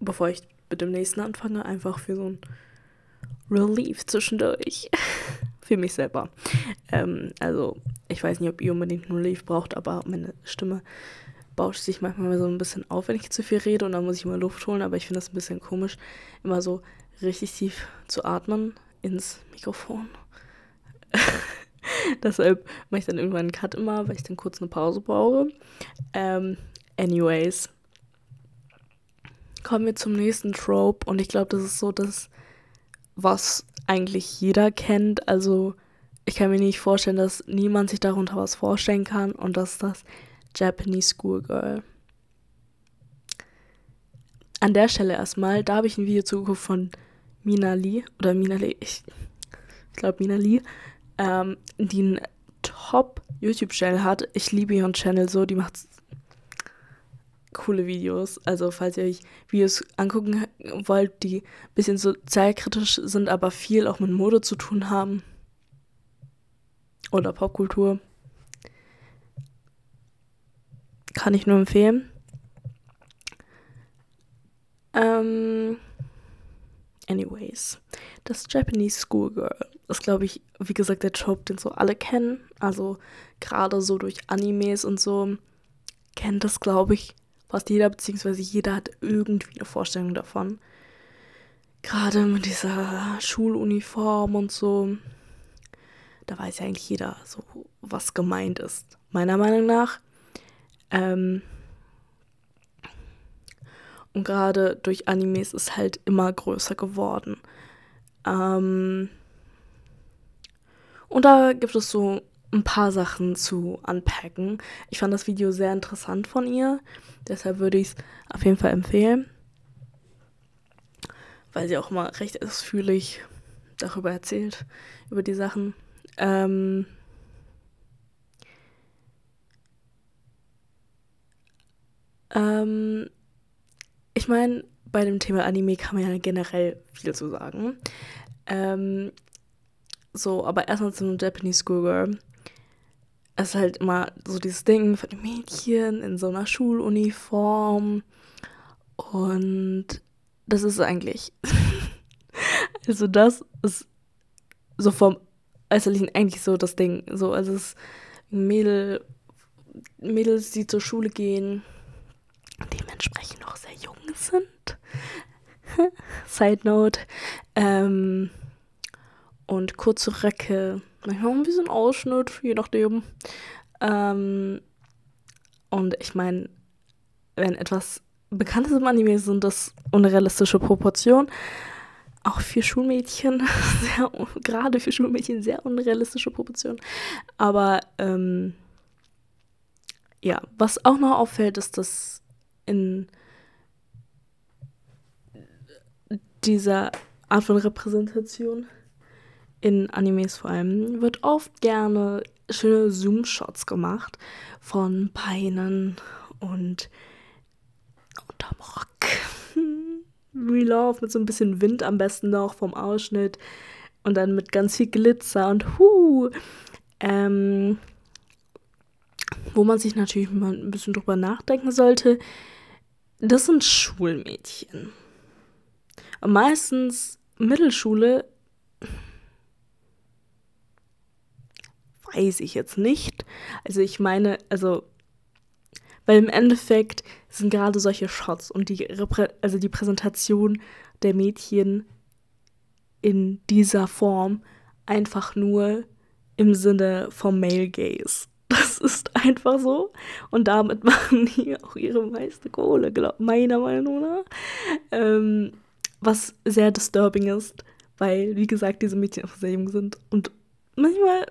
bevor ich mit dem nächsten anfange, einfach für so ein Relief zwischendurch. <laughs> für mich selber. Ähm, also, ich weiß nicht, ob ihr unbedingt einen Relief braucht, aber meine Stimme bauscht sich manchmal so ein bisschen auf, wenn ich zu viel rede und dann muss ich immer Luft holen, aber ich finde das ein bisschen komisch, immer so richtig tief zu atmen ins Mikrofon. <laughs> Deshalb mache ich dann irgendwann einen Cut immer, weil ich dann kurz eine Pause brauche. Ähm, anyways. Kommen wir zum nächsten Trope und ich glaube, das ist so das, was eigentlich jeder kennt. Also ich kann mir nicht vorstellen, dass niemand sich darunter was vorstellen kann und das ist das Japanese Schoolgirl. An der Stelle erstmal, da habe ich ein Video zugeguckt von Mina Lee oder Mina Lee, ich, ich glaube Mina Lee, ähm, die einen Top YouTube-Channel hat. Ich liebe ihren Channel so, die macht coole Videos. Also falls ihr euch Videos angucken wollt, die ein bisschen sozialkritisch sind, aber viel auch mit Mode zu tun haben. Oder Popkultur. Kann ich nur empfehlen. Ähm, anyways, das Japanese Schoolgirl ist, glaube ich, wie gesagt, der Trope, den so alle kennen. Also gerade so durch Animes und so kennt das, glaube ich, fast jeder, beziehungsweise jeder hat irgendwie eine Vorstellung davon. Gerade mit dieser Schuluniform und so. Da weiß ja eigentlich jeder so, was gemeint ist. Meiner Meinung nach. Ähm, und gerade durch Animes ist halt immer größer geworden. Ähm, und da gibt es so ein paar Sachen zu unpacken. Ich fand das Video sehr interessant von ihr. Deshalb würde ich es auf jeden Fall empfehlen. Weil sie auch immer recht ausführlich darüber erzählt, über die Sachen. Ähm ähm ich meine, bei dem Thema Anime kann man ja generell viel zu sagen. Ähm so, aber erstmal zum Japanese Schoolgirl es ist halt immer so dieses Ding von den Mädchen in so einer Schuluniform. Und das ist eigentlich. <laughs> also, das ist so vom Äußerlichen eigentlich so das Ding. So, also, es ist Mädel, Mädels, die zur Schule gehen, dementsprechend noch sehr jung sind. <laughs> Side Note. Ähm, und kurze Röcke manchmal ein bisschen Ausschnitt, je nachdem. Ähm, und ich meine, wenn etwas Bekanntes im Anime sind, das unrealistische Proportionen. Auch für Schulmädchen, <laughs> sehr, gerade für Schulmädchen sehr unrealistische Proportionen. Aber ähm, ja, was auch noch auffällt, ist, dass in dieser Art von Repräsentation in Animes vor allem, wird oft gerne schöne Zoom-Shots gemacht von Beinen und unterm Rock. <laughs> Relauf mit so ein bisschen Wind am besten noch vom Ausschnitt und dann mit ganz viel Glitzer und hu. Ähm, wo man sich natürlich mal ein bisschen drüber nachdenken sollte, das sind Schulmädchen. Meistens Mittelschule weiß ich jetzt nicht. Also ich meine, also weil im Endeffekt sind gerade solche Shots und die Reprä also die Präsentation der Mädchen in dieser Form einfach nur im Sinne vom Male Gaze. Das ist einfach so. Und damit <laughs> machen die auch ihre meiste Kohle, glaub, meiner Meinung nach. Ähm, was sehr disturbing ist, weil, wie gesagt, diese Mädchen einfach sehr jung sind. Und manchmal,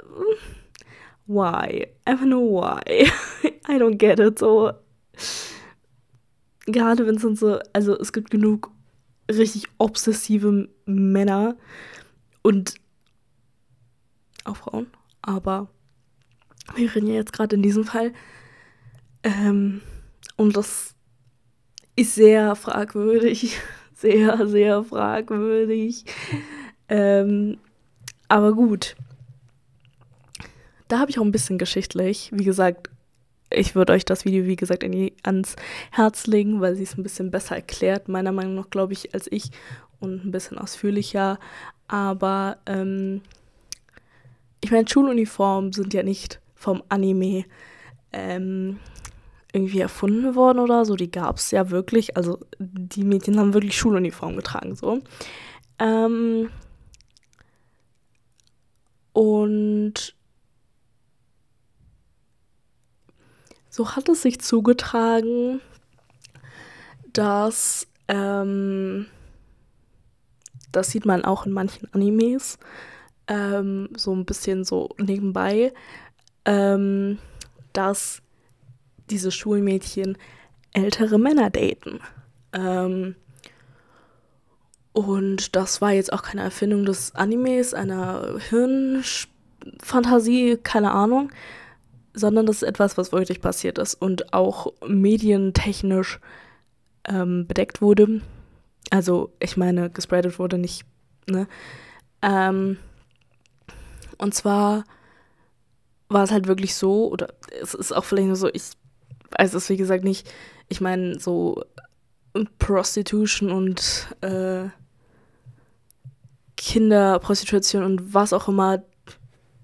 why? Einfach nur why? <laughs> I don't get it. So, gerade wenn es dann so, also es gibt genug richtig obsessive Männer und auch Frauen, aber wir reden ja jetzt gerade in diesem Fall. Ähm, und das ist sehr fragwürdig. <laughs> Sehr, sehr fragwürdig. Ähm, aber gut. Da habe ich auch ein bisschen geschichtlich. Wie gesagt, ich würde euch das Video, wie gesagt, die, ans Herz legen, weil sie es ein bisschen besser erklärt, meiner Meinung nach, glaube ich, als ich und ein bisschen ausführlicher. Aber ähm, ich meine, Schuluniformen sind ja nicht vom Anime ähm, irgendwie erfunden worden oder so. Die gab es ja wirklich. Also die Mädchen haben wirklich Schuluniform getragen, so. Ähm, und so hat es sich zugetragen, dass ähm, das sieht man auch in manchen Animes, ähm, so ein bisschen so nebenbei, ähm, dass diese Schulmädchen ältere Männer daten. Ähm, und das war jetzt auch keine Erfindung des Animes, einer Hirnfantasie, keine Ahnung, sondern das ist etwas, was wirklich passiert ist und auch medientechnisch ähm, bedeckt wurde. Also, ich meine, gespreadet wurde nicht, ne? Ähm, und zwar war es halt wirklich so, oder es ist auch vielleicht nur so, ich weiß es wie gesagt nicht, ich meine, so Prostitution und äh, Kinderprostitution und was auch immer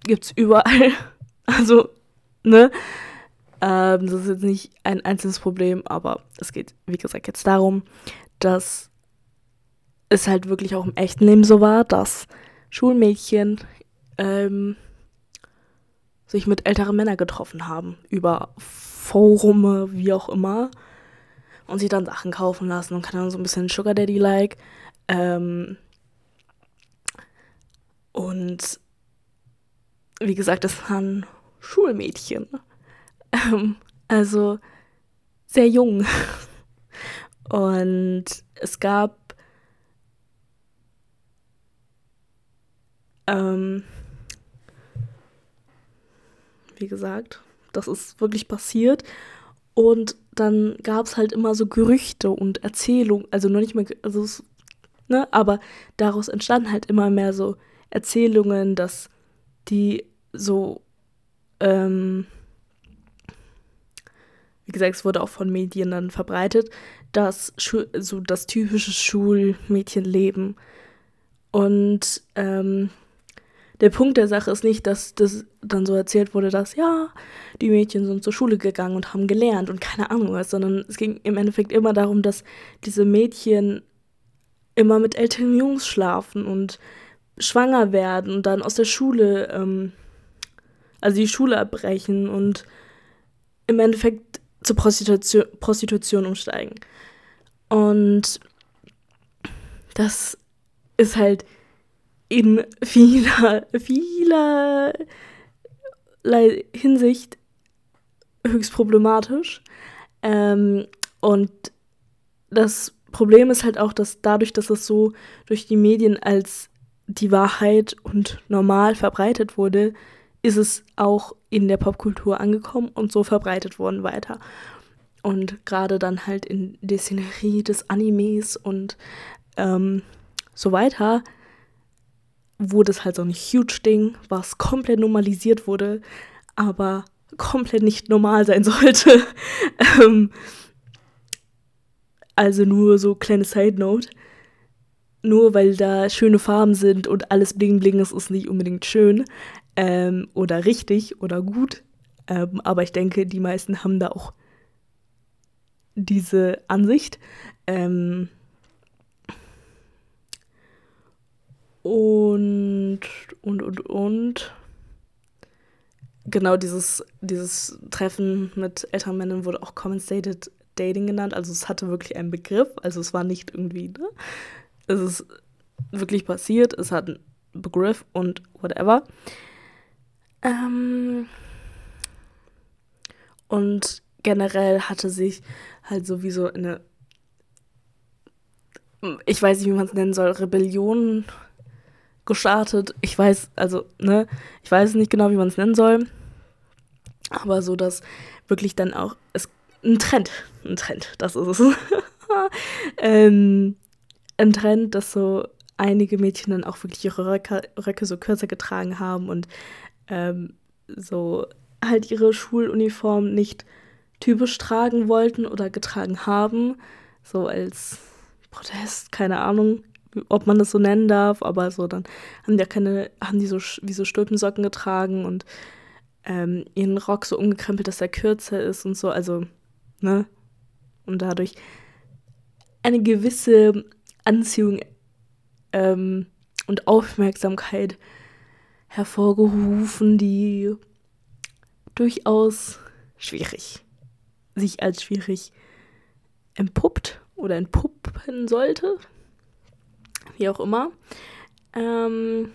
gibt's überall. <laughs> Also, ne? Ähm, das ist jetzt nicht ein einzelnes Problem, aber es geht, wie gesagt, jetzt darum, dass es halt wirklich auch im echten Leben so war, dass Schulmädchen ähm, sich mit älteren Männern getroffen haben, über Forume, wie auch immer, und sich dann Sachen kaufen lassen und kann dann so ein bisschen Sugar Daddy-like. Ähm, und wie gesagt, das waren Schulmädchen. Ähm, also sehr jung. <laughs> Und es gab ähm, wie gesagt. Das ist wirklich passiert. Und dann gab es halt immer so Gerüchte und Erzählungen, also noch nicht mehr, also ne, aber daraus entstanden halt immer mehr so Erzählungen, dass die so, ähm, wie gesagt, es wurde auch von Medien dann verbreitet, dass so das typische Schulmädchenleben und ähm, der Punkt der Sache ist nicht, dass das dann so erzählt wurde, dass ja, die Mädchen sind zur Schule gegangen und haben gelernt und keine Ahnung was, sondern es ging im Endeffekt immer darum, dass diese Mädchen immer mit älteren Jungs schlafen und schwanger werden und dann aus der Schule, ähm, also die Schule abbrechen und im Endeffekt zur Prostitution, Prostitution umsteigen. Und das ist halt in vieler, vieler Hinsicht höchst problematisch. Ähm, und das Problem ist halt auch, dass dadurch, dass es so durch die Medien als die Wahrheit und normal verbreitet wurde, ist es auch in der Popkultur angekommen und so verbreitet worden weiter. Und gerade dann halt in der Szenerie des Animes und ähm, so weiter wurde es halt so ein huge Ding, was komplett normalisiert wurde, aber komplett nicht normal sein <laughs> sollte. ähm, also nur so kleine Side Note. Nur weil da schöne Farben sind und alles bling bling ist, ist nicht unbedingt schön ähm, oder richtig oder gut. Ähm, aber ich denke, die meisten haben da auch diese Ansicht. Ähm, und, und, und, und. Genau, dieses, dieses Treffen mit älteren Männern wurde auch Compensated Dating genannt. Also es hatte wirklich einen Begriff. Also es war nicht irgendwie, ne? Es ist wirklich passiert. Es hat einen Begriff und whatever. Ähm und generell hatte sich halt sowieso eine, ich weiß nicht, wie man es nennen soll, Rebellion gestartet. Ich weiß, also, ne, ich weiß nicht genau, wie man es nennen soll. Aber so, dass wirklich dann auch, es, ein Trend, ein Trend, das ist es. <laughs> ähm, ein Trend, dass so einige Mädchen dann auch wirklich ihre Röcke, Röcke so kürzer getragen haben und ähm, so halt ihre Schuluniform nicht typisch tragen wollten oder getragen haben, so als Protest, keine Ahnung, ob man das so nennen darf, aber so dann haben die ja keine, haben die so wie so Stulpensocken getragen und ähm, ihren Rock so umgekrempelt, dass er kürzer ist und so, also, ne? Und dadurch eine gewisse Anziehung ähm, und Aufmerksamkeit hervorgerufen, die durchaus schwierig, sich als schwierig entpuppt oder entpuppen sollte. Wie auch immer. Ähm,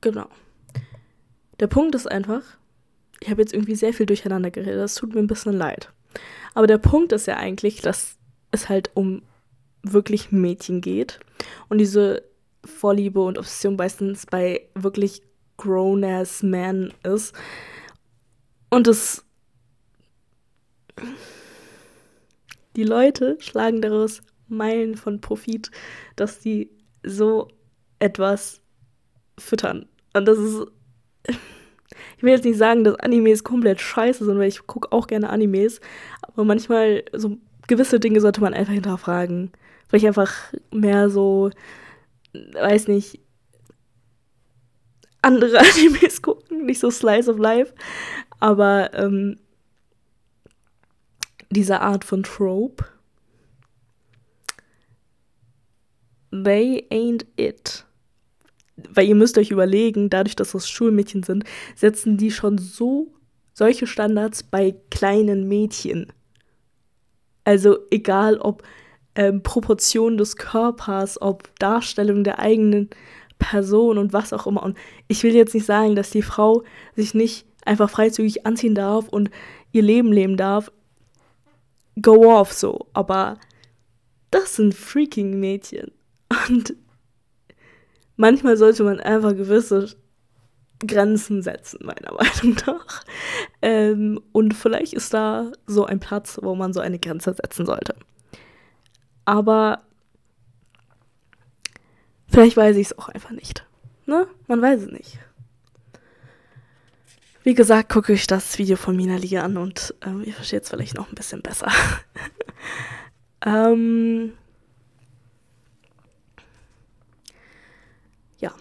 genau. Der Punkt ist einfach, ich habe jetzt irgendwie sehr viel durcheinander geredet, das tut mir ein bisschen leid. Aber der Punkt ist ja eigentlich, dass es halt um wirklich Mädchen geht und diese Vorliebe und Obsession meistens bei wirklich grown-ass man ist. Und es. Die Leute schlagen daraus Meilen von Profit, dass die so etwas füttern. Und das ist. <laughs> Ich will jetzt nicht sagen, dass Animes komplett scheiße sind, weil ich gucke auch gerne Animes. Aber manchmal, so gewisse Dinge sollte man einfach hinterfragen. Weil ich einfach mehr so, weiß nicht, andere <laughs> Animes gucken, nicht so Slice of Life. Aber ähm, diese Art von Trope, they ain't it. Weil ihr müsst euch überlegen, dadurch, dass das Schulmädchen sind, setzen die schon so solche Standards bei kleinen Mädchen. Also egal ob ähm, Proportion des Körpers, ob Darstellung der eigenen Person und was auch immer. Und ich will jetzt nicht sagen, dass die Frau sich nicht einfach freizügig anziehen darf und ihr Leben leben darf. Go off so. Aber das sind freaking Mädchen. Und manchmal sollte man einfach gewisse Grenzen setzen, meiner <laughs> Meinung nach. Ähm, und vielleicht ist da so ein Platz, wo man so eine Grenze setzen sollte. Aber Vielleicht weiß ich es auch einfach nicht. Ne? Man weiß es nicht. Wie gesagt, gucke ich das Video von Mina Liga an und ähm, ihr versteht es vielleicht noch ein bisschen besser. <laughs> ähm, ja.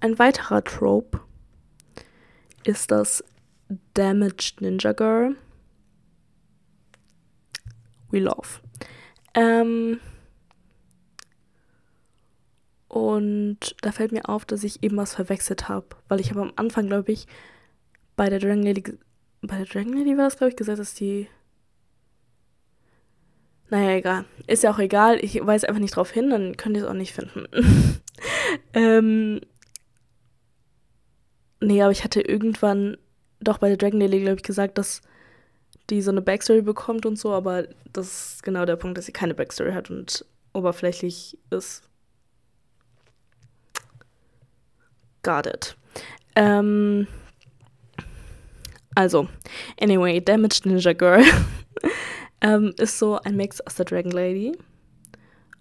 Ein weiterer Trope ist das Damaged Ninja Girl. We love. Ähm, und da fällt mir auf, dass ich eben was verwechselt habe. Weil ich habe am Anfang, glaube ich, bei der Dragon Lady, bei der Dragon Lady war es, glaube ich, gesagt, dass die. Naja, egal. Ist ja auch egal. Ich weiß einfach nicht drauf hin, dann könnt ihr es auch nicht finden. <laughs> ähm. Nee, aber ich hatte irgendwann doch bei der Dragon Lady, glaube ich, gesagt, dass die so eine Backstory bekommt und so, aber das ist genau der Punkt, dass sie keine Backstory hat und oberflächlich ist. It. Ähm, also, anyway, Damaged Ninja Girl <laughs> ähm, ist so ein Mix aus der Dragon Lady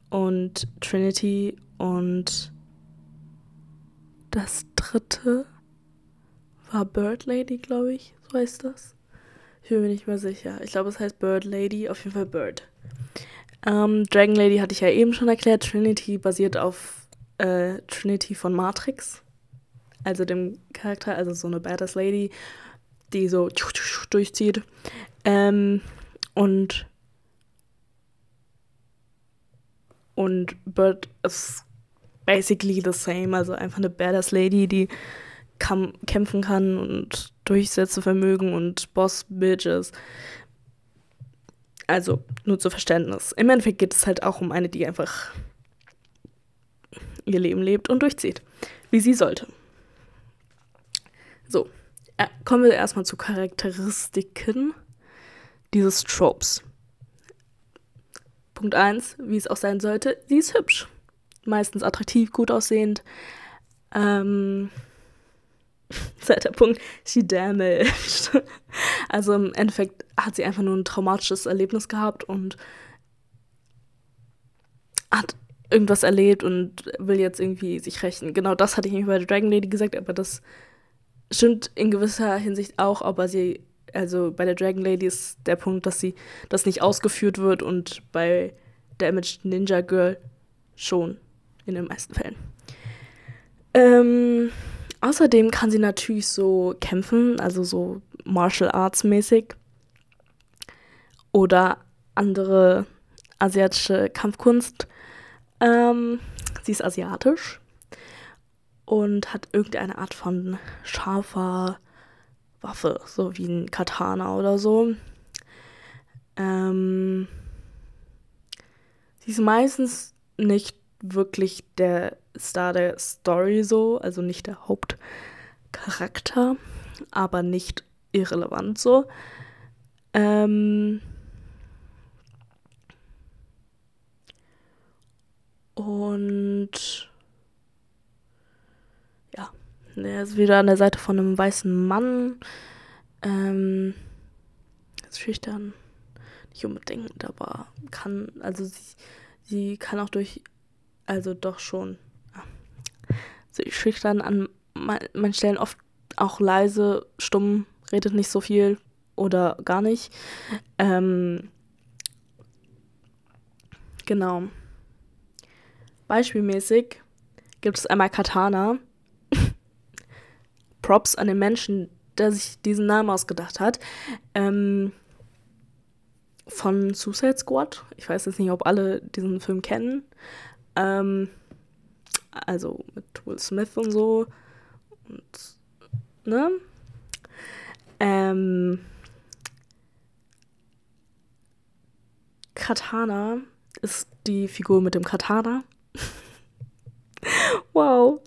und Trinity und das dritte war Bird Lady, glaube ich, so heißt das. Ich bin mir nicht mehr sicher. Ich glaube, es heißt Bird Lady, auf jeden Fall Bird. Ähm, Dragon Lady hatte ich ja eben schon erklärt. Trinity basiert auf äh, Trinity von Matrix. Also dem Charakter, also so eine Badass Lady, die so durchzieht. Ähm, und und Bird ist basically the same, also einfach eine Badass Lady, die kämpfen kann und Durchsetzungsvermögen und Boss-Bitches. Also, nur zu Verständnis. Im Endeffekt geht es halt auch um eine, die einfach ihr Leben lebt und durchzieht, wie sie sollte. So, kommen wir erstmal zu Charakteristiken dieses Tropes. Punkt 1, wie es auch sein sollte, sie ist hübsch. Meistens attraktiv, gut aussehend. Ähm, <laughs> Zweiter Punkt, she damaged. <laughs> Also im Endeffekt hat sie einfach nur ein traumatisches Erlebnis gehabt und hat irgendwas erlebt und will jetzt irgendwie sich rächen. Genau das hatte ich nämlich bei der Dragon Lady gesagt, aber das stimmt in gewisser Hinsicht auch, aber sie, also bei der Dragon Lady ist der Punkt, dass sie das nicht ausgeführt wird und bei Damaged Ninja Girl schon in den meisten Fällen. Ähm, Außerdem kann sie natürlich so kämpfen, also so Martial Arts mäßig. Oder andere asiatische Kampfkunst. Ähm, sie ist asiatisch und hat irgendeine Art von scharfer Waffe, so wie ein Katana oder so. Ähm, sie ist meistens nicht wirklich der Star der Story so, also nicht der Hauptcharakter, aber nicht irrelevant so. Ähm und ja, er ist wieder an der Seite von einem weißen Mann. Ähm, ist schüchtern, nicht unbedingt, aber kann, also sie, sie kann auch durch, also doch schon sie schüchtern an manchen Stellen oft auch leise, stumm, redet nicht so viel oder gar nicht. Ähm, genau. Beispielmäßig gibt es einmal Katana. Props an den Menschen, der sich diesen Namen ausgedacht hat. Ähm, von Suicide Squad. Ich weiß jetzt nicht, ob alle diesen Film kennen. Ähm, also mit Will Smith und so. Und, ne? Ähm, Katana ist die Figur mit dem Katana. <laughs> wow.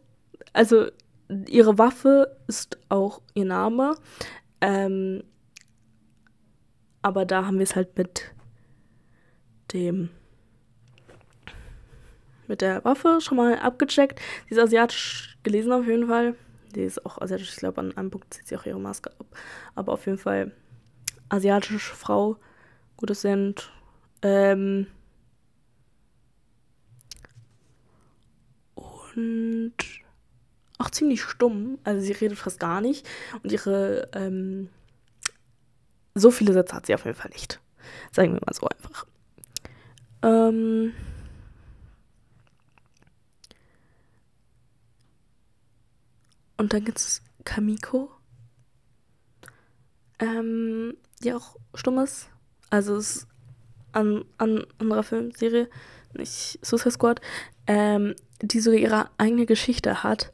Also ihre Waffe ist auch ihr Name. Ähm, aber da haben wir es halt mit dem mit der Waffe schon mal abgecheckt. Sie ist asiatisch gelesen auf jeden Fall. Die ist auch asiatisch, ich glaube, an einem Punkt zieht sie auch ihre Maske ab. Aber auf jeden Fall asiatische Frau, gutes Send. Ähm und auch ziemlich stumm. Also sie redet fast gar nicht. Und ihre ähm so viele Sätze hat sie auf jeden Fall nicht. Sagen wir mal so einfach. Ähm Und dann gibt es Kamiko, ähm, die auch stumm ist. Also es ist an, an anderer Filmserie, nicht Suicide Squad, ähm, die so ihre eigene Geschichte hat.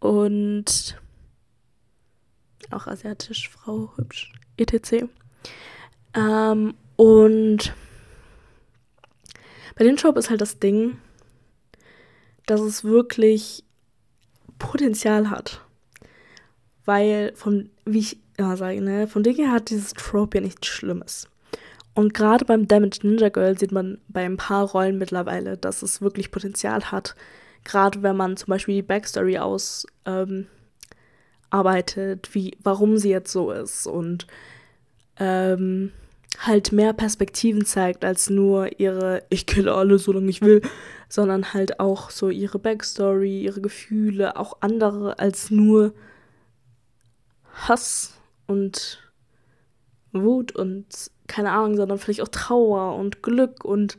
Und auch asiatisch, Frau, hübsch, etc. Ähm, und bei den Shop ist halt das Ding, dass es wirklich Potenzial hat. Weil, von, wie ich immer sage, ne, von Dinge hat dieses Trope ja nichts Schlimmes. Und gerade beim Damaged Ninja Girl sieht man bei ein paar Rollen mittlerweile, dass es wirklich Potenzial hat. Gerade wenn man zum Beispiel die Backstory ausarbeitet, ähm, wie, warum sie jetzt so ist und ähm, halt mehr Perspektiven zeigt als nur ihre Ich kille alle, solange ich will, sondern halt auch so ihre Backstory, ihre Gefühle, auch andere als nur Hass und Wut und keine Ahnung, sondern vielleicht auch Trauer und Glück und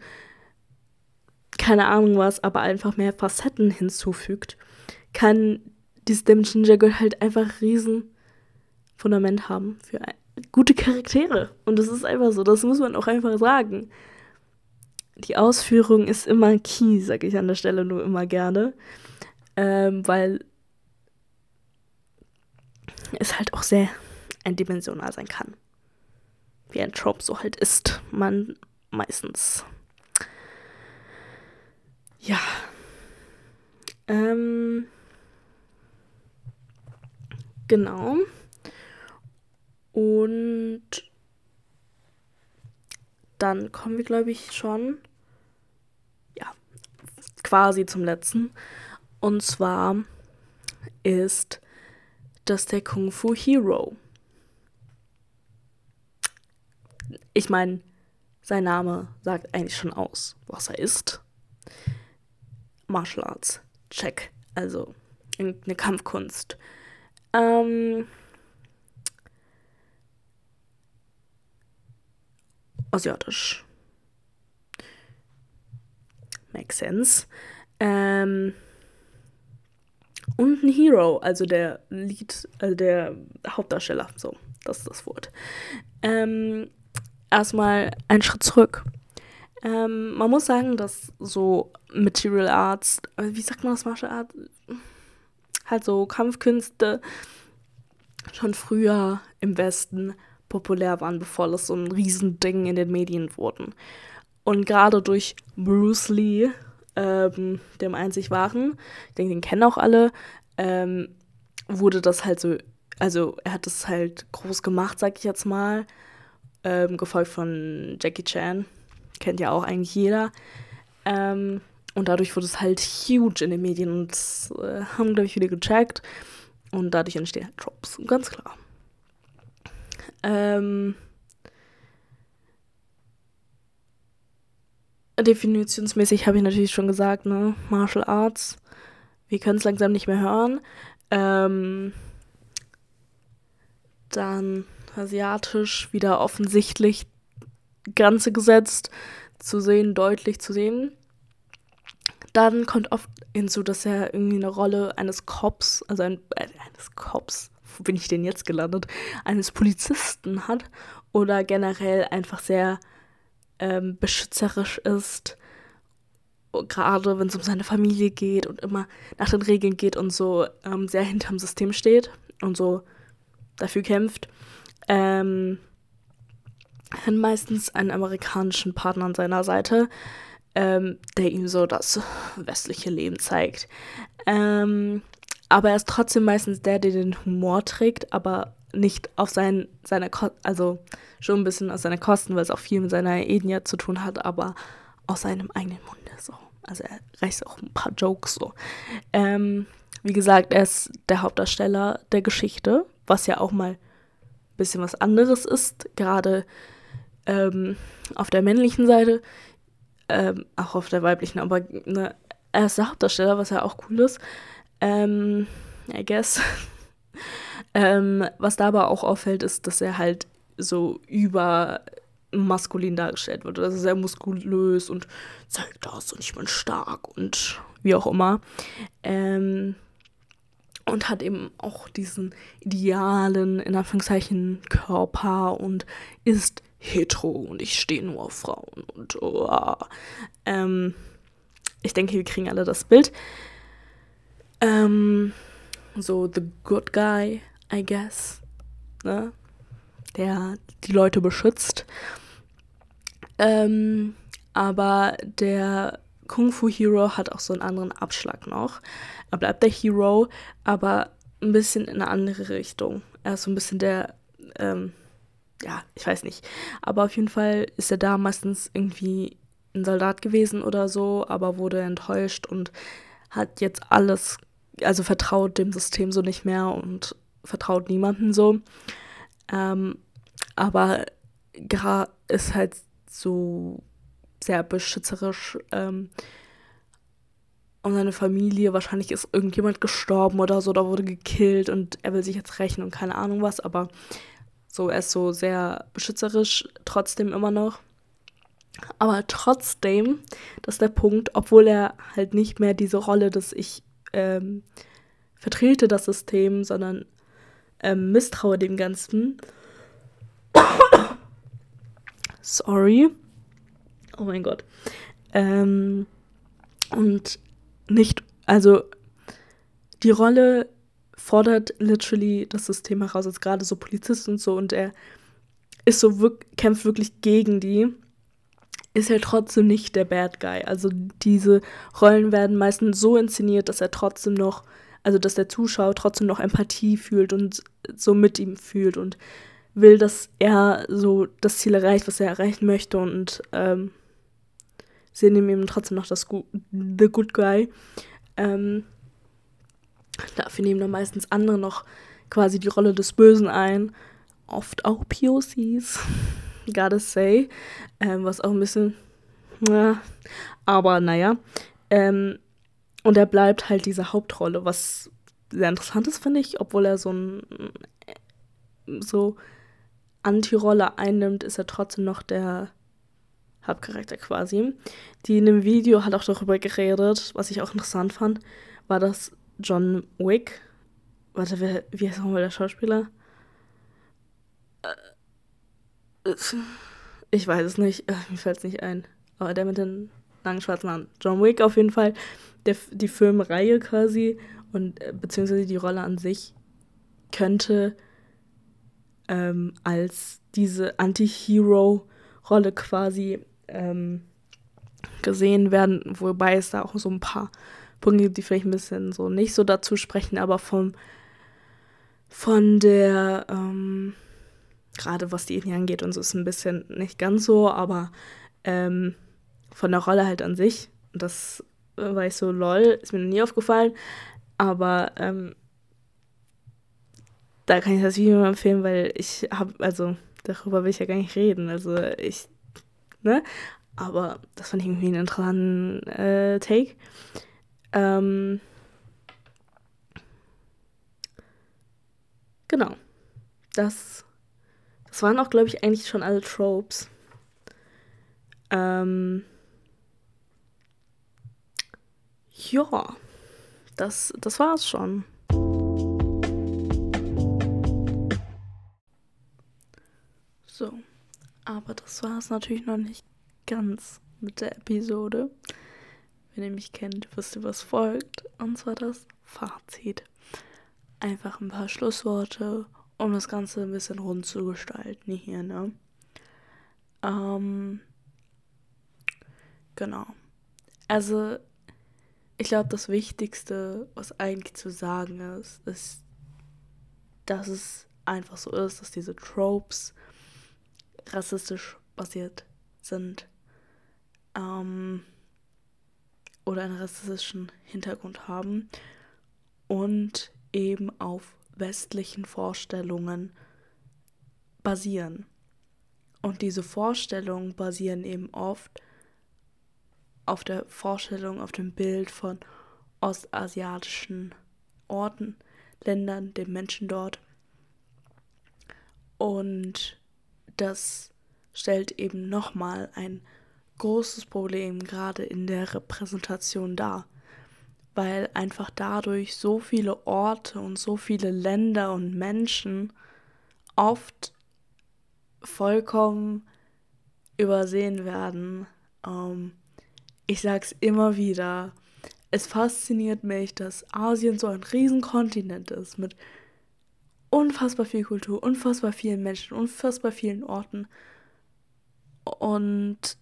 keine Ahnung was, aber einfach mehr Facetten hinzufügt, kann dieses Damage Ninja Girl halt einfach riesen Fundament haben für gute Charaktere. Und das ist einfach so, das muss man auch einfach sagen. Die Ausführung ist immer key, sag ich an der Stelle nur immer gerne. Ähm, weil es halt auch sehr eindimensional sein kann. Wie ein Trope so halt ist. Man meistens. Ja. Ähm. Genau. Und dann kommen wir, glaube ich, schon, ja, quasi zum letzten. Und zwar ist das der Kung Fu Hero. Ich meine, sein Name sagt eigentlich schon aus, was er ist. Martial Arts. Check. Also irgendeine Kampfkunst. Ähm, asiatisch. Makes sense. Ähm, und ein Hero, also der Lied, also der Hauptdarsteller, so, das ist das Wort. Ähm, erstmal einen Schritt zurück. Ähm, man muss sagen, dass so Material Arts, wie sagt man das Martial Arts? Halt so Kampfkünste schon früher im Westen populär waren, bevor das so ein Riesending in den Medien wurden. Und gerade durch Bruce Lee, ähm, dem einzig waren, ich denke, den kennen auch alle, ähm, wurde das halt so, also er hat das halt groß gemacht, sag ich jetzt mal, ähm, gefolgt von Jackie Chan, kennt ja auch eigentlich jeder. Ähm, und dadurch wurde es halt huge in den Medien und äh, haben, glaube ich, viele gecheckt. Und dadurch entstehen halt Drops, ganz klar. Ähm, definitionsmäßig habe ich natürlich schon gesagt, ne? Martial Arts. Wir können es langsam nicht mehr hören. Ähm, dann asiatisch wieder offensichtlich Grenze gesetzt zu sehen, deutlich zu sehen. Dann kommt oft hinzu, dass er irgendwie eine Rolle eines Cops, also ein, äh, eines Cops, wo bin ich denn jetzt gelandet, eines Polizisten hat oder generell einfach sehr ähm, beschützerisch ist, gerade wenn es um seine Familie geht und immer nach den Regeln geht und so ähm, sehr hinterm System steht und so dafür kämpft. Ähm, hat meistens einen amerikanischen Partner an seiner Seite, ähm, der ihm so das westliche Leben zeigt. Ähm, aber er ist trotzdem meistens der, der den Humor trägt, aber nicht auf sein, seine Ko also schon ein bisschen aus seiner Kosten, weil es auch viel mit seiner Ethnie zu tun hat, aber aus seinem eigenen Munde so. Also er reißt auch ein paar Jokes so. Ähm, wie gesagt, er ist der Hauptdarsteller der Geschichte, was ja auch mal ein bisschen was anderes ist, gerade ähm, auf der männlichen Seite, ähm, auch auf der weiblichen, aber ne, er ist der Hauptdarsteller, was ja auch cool ist. Ähm, I guess. <laughs> ähm, was da aber auch auffällt, ist, dass er halt so über maskulin dargestellt wird. Also sehr muskulös und zeigt das und ich bin stark und wie auch immer. Ähm, und hat eben auch diesen idealen, in Anführungszeichen, Körper und ist hetero und ich stehe nur auf Frauen und oh, ähm, ich denke, wir kriegen alle das Bild. Ähm, so the good guy, I guess. Ne? Der die Leute beschützt. Ähm, aber der Kung Fu Hero hat auch so einen anderen Abschlag noch. Er bleibt der Hero, aber ein bisschen in eine andere Richtung. Er ist so ein bisschen der, ähm, ja, ich weiß nicht. Aber auf jeden Fall ist er da meistens irgendwie ein Soldat gewesen oder so, aber wurde enttäuscht und hat jetzt alles, also vertraut dem System so nicht mehr und vertraut niemanden so. Ähm, aber Gra ist halt so sehr beschützerisch ähm, um seine Familie. Wahrscheinlich ist irgendjemand gestorben oder so, da wurde gekillt und er will sich jetzt rächen und keine Ahnung was, aber so, er ist so sehr beschützerisch, trotzdem immer noch. Aber trotzdem, das ist der Punkt, obwohl er halt nicht mehr diese Rolle, dass ich ähm, vertrete das System, sondern ähm, misstraue dem Ganzen. <coughs> Sorry. Oh mein Gott. Ähm, und nicht, also die Rolle fordert literally das System heraus, als gerade so Polizist und so, und er ist so, wirk kämpft wirklich gegen die, ist er trotzdem nicht der Bad Guy. Also diese Rollen werden meistens so inszeniert, dass er trotzdem noch, also dass der Zuschauer trotzdem noch Empathie fühlt und so mit ihm fühlt und will, dass er so das Ziel erreicht, was er erreichen möchte und ähm, sie nehmen ihm trotzdem noch das Gu The Good Guy. Ähm, <laughs> dafür nehmen dann meistens andere noch quasi die Rolle des Bösen ein. Oft auch POCs, <laughs> gotta say. Ähm, was auch ein bisschen. Ja, aber naja. Ähm, und er bleibt halt diese Hauptrolle, was sehr interessant ist, finde ich, obwohl er so ein so Anti-Rolle einnimmt, ist er trotzdem noch der Hauptcharakter quasi. Die in dem Video hat auch darüber geredet, was ich auch interessant fand, war das John Wick. Warte, wer, wie heißt nochmal der Schauspieler? Äh, ich weiß es nicht, mir fällt es nicht ein. Aber der mit den langen schwarzen Haaren. John Wick auf jeden Fall. Der, die Filmreihe quasi und äh, beziehungsweise die Rolle an sich könnte ähm, als diese Anti-Hero-Rolle quasi ähm, gesehen werden, wobei es da auch so ein paar Punkte gibt, die vielleicht ein bisschen so nicht so dazu sprechen, aber vom, von der, ähm, gerade was die Ethnie angeht und so ist ein bisschen nicht ganz so, aber ähm, von der Rolle halt an sich, das war ich so lol, ist mir noch nie aufgefallen, aber ähm, da kann ich das Video empfehlen, weil ich habe, also darüber will ich ja gar nicht reden, also ich, ne, aber das fand ich irgendwie einen interessanten äh, Take. Ähm, genau. Das, das waren auch, glaube ich, eigentlich schon alle Tropes. Ähm, ja, das, das war's schon. So, aber das war es natürlich noch nicht ganz mit der Episode. Wenn ihr mich kennt, wisst ihr, was folgt. Und zwar das Fazit. Einfach ein paar Schlussworte, um das Ganze ein bisschen rund zu gestalten hier, ne? Ähm, genau. Also, ich glaube, das Wichtigste, was eigentlich zu sagen ist, ist, dass es einfach so ist, dass diese Tropes rassistisch basiert sind. Ähm, oder einen rassistischen Hintergrund haben und eben auf westlichen Vorstellungen basieren. Und diese Vorstellungen basieren eben oft auf der Vorstellung, auf dem Bild von ostasiatischen Orten, Ländern, den Menschen dort. Und das stellt eben nochmal ein großes Problem gerade in der Repräsentation dar, weil einfach dadurch so viele Orte und so viele Länder und Menschen oft vollkommen übersehen werden. Ähm, ich sag's immer wieder, es fasziniert mich, dass Asien so ein Riesenkontinent ist mit unfassbar viel Kultur, unfassbar vielen Menschen, unfassbar vielen Orten. Und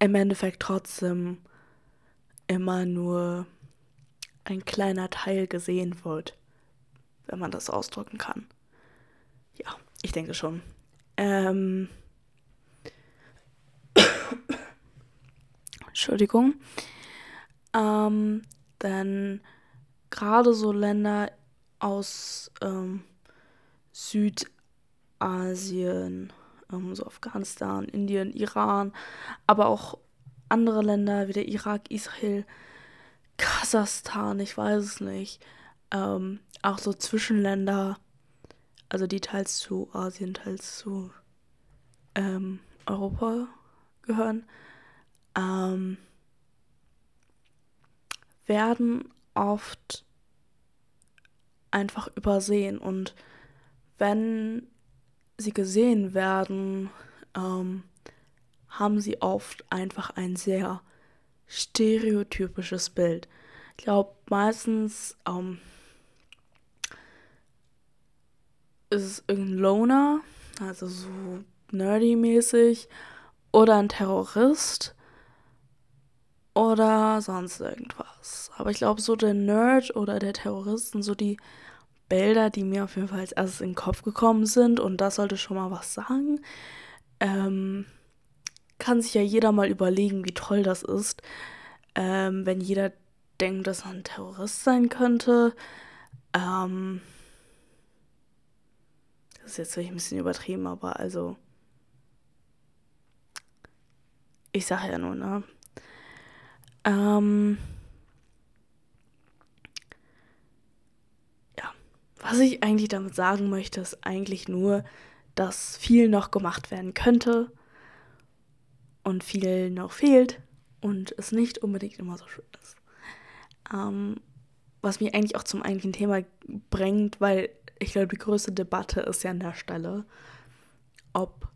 im Endeffekt trotzdem immer nur ein kleiner Teil gesehen wird, wenn man das ausdrücken kann. Ja, ich denke schon. Ähm, <coughs> Entschuldigung. Ähm, denn gerade so Länder aus ähm, Südasien, ähm, so Afghanistan, Indien, Iran, aber auch andere Länder wie der Irak, Israel, Kasachstan, ich weiß es nicht. Ähm, auch so Zwischenländer, also die teils zu Asien, teils zu ähm, Europa gehören, ähm, werden oft einfach übersehen. Und wenn sie gesehen werden, ähm, haben sie oft einfach ein sehr stereotypisches Bild. Ich glaube, meistens ähm, ist es irgendein Loner, also so nerdy-mäßig, oder ein Terrorist oder sonst irgendwas. Aber ich glaube, so der Nerd oder der Terrorist sind so die Bilder, die mir auf jeden Fall als erstes in den Kopf gekommen sind. Und das sollte schon mal was sagen. Ähm, kann sich ja jeder mal überlegen, wie toll das ist, ähm, wenn jeder denkt, dass er ein Terrorist sein könnte. Ähm, das ist jetzt ein bisschen übertrieben, aber also. Ich sage ja nur, ne? Ähm, ja, was ich eigentlich damit sagen möchte, ist eigentlich nur, dass viel noch gemacht werden könnte und viel noch fehlt und es nicht unbedingt immer so schön ist. Ähm, was mich eigentlich auch zum eigentlichen Thema bringt, weil ich glaube, die größte Debatte ist ja an der Stelle, ob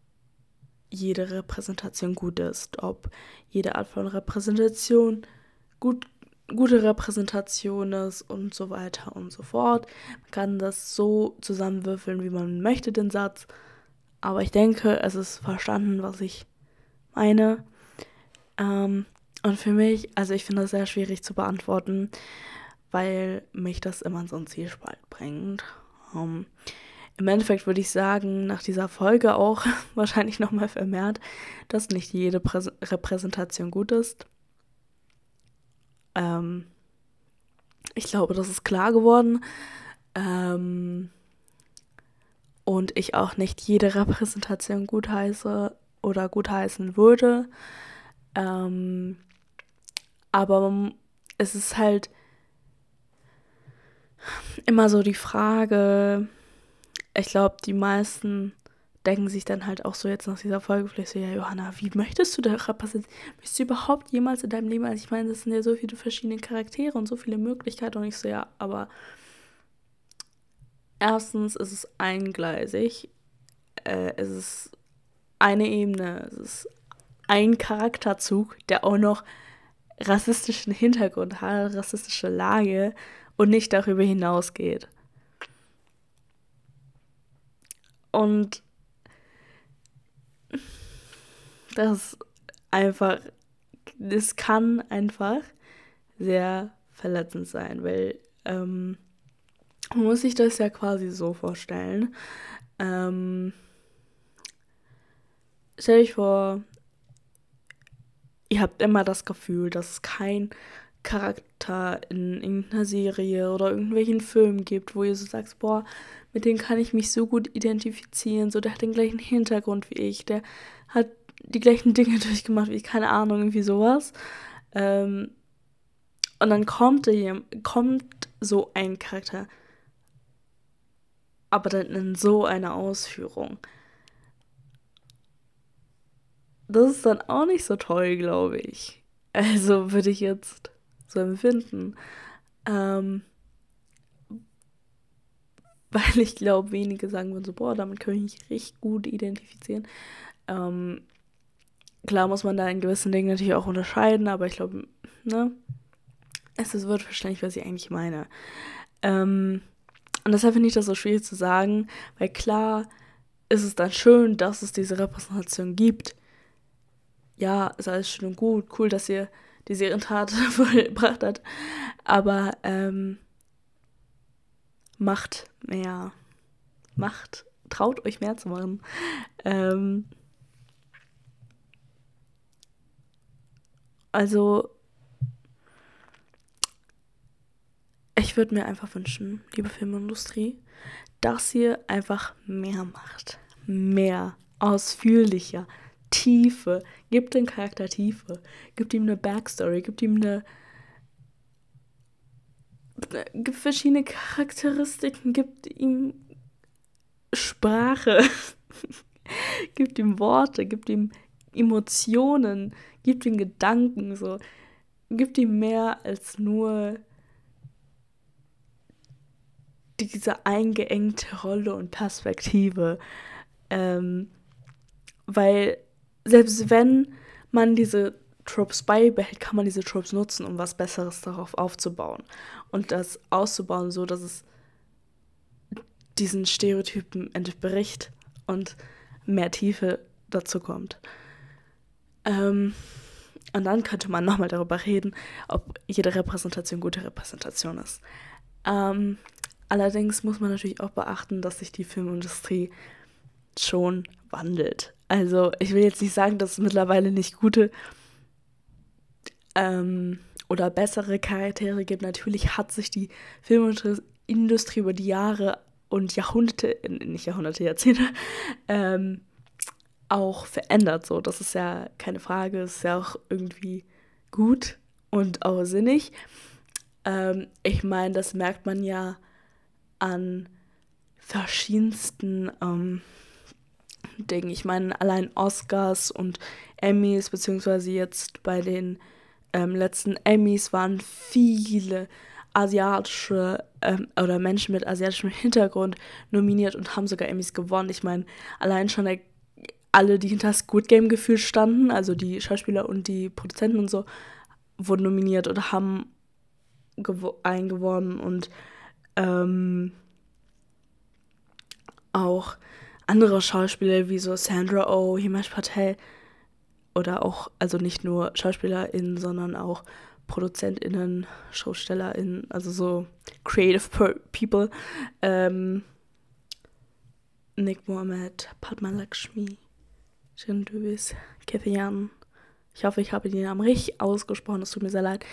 jede Repräsentation gut ist, ob jede Art von Repräsentation gut, gute Repräsentation ist und so weiter und so fort. Man kann das so zusammenwürfeln, wie man möchte, den Satz. Aber ich denke, es ist verstanden, was ich meine. Ähm, und für mich, also ich finde das sehr schwierig zu beantworten, weil mich das immer in so einen Zielspalt bringt. Um, im Endeffekt würde ich sagen, nach dieser Folge auch <laughs> wahrscheinlich nochmal vermehrt, dass nicht jede Prä Repräsentation gut ist. Ähm, ich glaube, das ist klar geworden. Ähm, und ich auch nicht jede Repräsentation gut heiße oder gut heißen würde. Ähm, aber es ist halt immer so die Frage, ich glaube, die meisten denken sich dann halt auch so jetzt nach dieser Folge vielleicht so, ja, Johanna, wie möchtest du da repräsentieren? Möchtest du überhaupt jemals in deinem Leben, also ich meine, das sind ja so viele verschiedene Charaktere und so viele Möglichkeiten und ich so, ja, aber erstens ist es eingleisig, äh, es ist eine Ebene, es ist ein Charakterzug, der auch noch rassistischen Hintergrund hat, rassistische Lage und nicht darüber hinausgeht. Und das einfach, das kann einfach sehr verletzend sein, weil ähm, man muss sich das ja quasi so vorstellen. Ähm, stell dich vor, ihr habt immer das Gefühl, dass kein Charakter in irgendeiner Serie oder irgendwelchen Filmen gibt, wo ihr so sagst, boah, mit dem kann ich mich so gut identifizieren, so der hat den gleichen Hintergrund wie ich, der hat die gleichen <laughs> Dinge durchgemacht wie ich, keine Ahnung, irgendwie sowas. Ähm, und dann kommt, hier, kommt so ein Charakter, aber dann in so einer Ausführung. Das ist dann auch nicht so toll, glaube ich. Also würde ich jetzt so empfinden. Ähm, <laughs> weil ich glaube, wenige sagen würden so, boah, damit kann ich mich richtig gut identifizieren. Ähm, klar muss man da in gewissen Dingen natürlich auch unterscheiden, aber ich glaube, ne, es ist, wird verständlich, was ich eigentlich meine. Ähm, und deshalb finde ich das so schwierig zu sagen, weil klar ist es dann schön, dass es diese Repräsentation gibt. Ja, ist alles schön und gut, cool, dass ihr die Serientat <laughs> vollbracht hat. Aber ähm, macht mehr, macht traut euch mehr zu machen. Ähm, also, ich würde mir einfach wünschen, liebe Filmindustrie, dass ihr einfach mehr macht. Mehr, ausführlicher, Tiefe. Gibt den Charakter Tiefe. Gibt ihm eine Backstory. Gibt ihm eine. Gibt verschiedene Charakteristiken. Gibt ihm Sprache. <laughs> gibt ihm Worte. Gibt ihm Emotionen. Gibt ihm Gedanken. So. Gibt ihm mehr als nur diese eingeengte Rolle und Perspektive. Ähm, weil selbst wenn man diese Tropes beibehält, kann man diese Tropes nutzen, um was Besseres darauf aufzubauen. Und das auszubauen, so dass es diesen Stereotypen entbricht und mehr Tiefe dazu kommt. Ähm, und dann könnte man nochmal darüber reden, ob jede Repräsentation gute Repräsentation ist. Ähm, allerdings muss man natürlich auch beachten, dass sich die Filmindustrie schon wandelt. Also ich will jetzt nicht sagen, dass es mittlerweile nicht gute ähm, oder bessere Charaktere gibt. Natürlich hat sich die Filmindustrie über die Jahre und Jahrhunderte, nicht Jahrhunderte, Jahrzehnte, ähm, auch verändert. So, das ist ja keine Frage, ist ja auch irgendwie gut und auch sinnig. Ähm, ich meine, das merkt man ja an verschiedensten ähm, Ding. Ich meine, allein Oscars und Emmys, beziehungsweise jetzt bei den ähm, letzten Emmys waren viele asiatische ähm, oder Menschen mit asiatischem <laughs> Hintergrund nominiert und haben sogar Emmys gewonnen. Ich meine, allein schon der, alle, die hinter Squid Game gefühlt standen, also die Schauspieler und die Produzenten und so, wurden nominiert oder haben einen gewonnen und ähm, auch andere Schauspieler wie so Sandra Oh, Himesh Patel oder auch, also nicht nur SchauspielerInnen, sondern auch ProduzentInnen, SchaustellerInnen, also so creative people. Ähm, Nick Mohammed, Padma Lakshmi, Shinduis, Kathy Ich hoffe, ich habe die Namen richtig ausgesprochen, es tut mir sehr leid.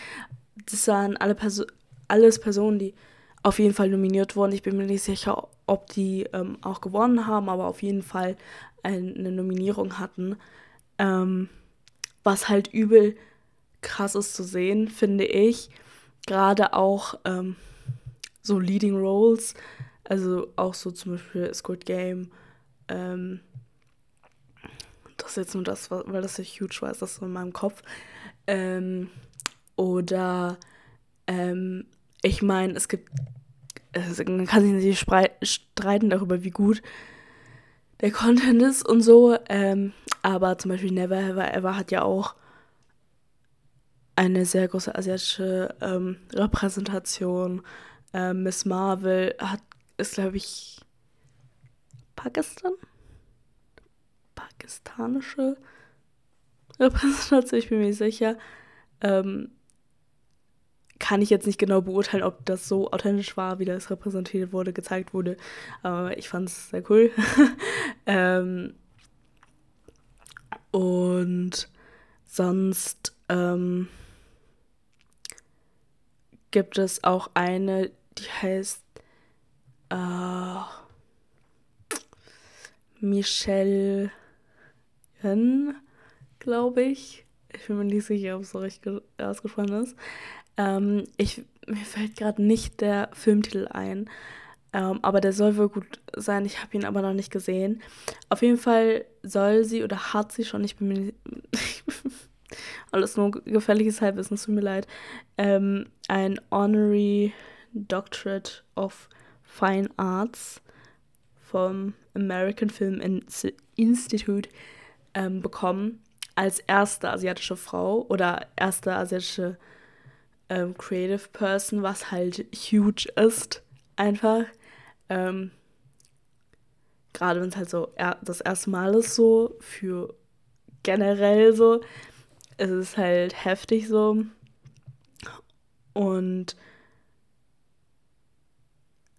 Das waren alle Perso alles Personen, die auf jeden Fall nominiert wurden. Ich bin mir nicht sicher, ob die ähm, auch gewonnen haben, aber auf jeden Fall eine Nominierung hatten. Ähm, was halt übel krass ist zu sehen, finde ich. Gerade auch ähm, so Leading Roles, also auch so zum Beispiel Squid Game. Ähm, das ist jetzt nur das, weil das ja huge war, ist das so in meinem Kopf. Ähm, oder ähm, ich meine, es gibt man kann sich natürlich streiten darüber, wie gut der Content ist und so. Ähm, aber zum Beispiel Never Ever Ever hat ja auch eine sehr große asiatische ähm, Repräsentation. Ähm, Miss Marvel hat, ist, glaube ich, Pakistan? Pakistanische Repräsentation, ich bin mir sicher. Ähm, kann ich jetzt nicht genau beurteilen, ob das so authentisch war, wie das repräsentiert wurde, gezeigt wurde. Aber ich fand es sehr cool. <laughs> ähm, und sonst ähm, gibt es auch eine, die heißt äh, Michelle, glaube ich. Ich bin mir nicht sicher, ob es so richtig ausgesprochen ist. Ähm, ich, mir fällt gerade nicht der Filmtitel ein, ähm, aber der soll wohl gut sein. Ich habe ihn aber noch nicht gesehen. Auf jeden Fall soll sie oder hat sie schon, ich bin mir nicht, <laughs> alles nur gefährliches Halbwissen, es tut mir leid, ähm, ein Honorary Doctorate of Fine Arts vom American Film Institute ähm, bekommen als erste asiatische Frau oder erste asiatische ähm, Creative Person, was halt huge ist, einfach. Ähm, Gerade wenn es halt so er das erste Mal ist, so für generell so, es ist halt heftig so. Und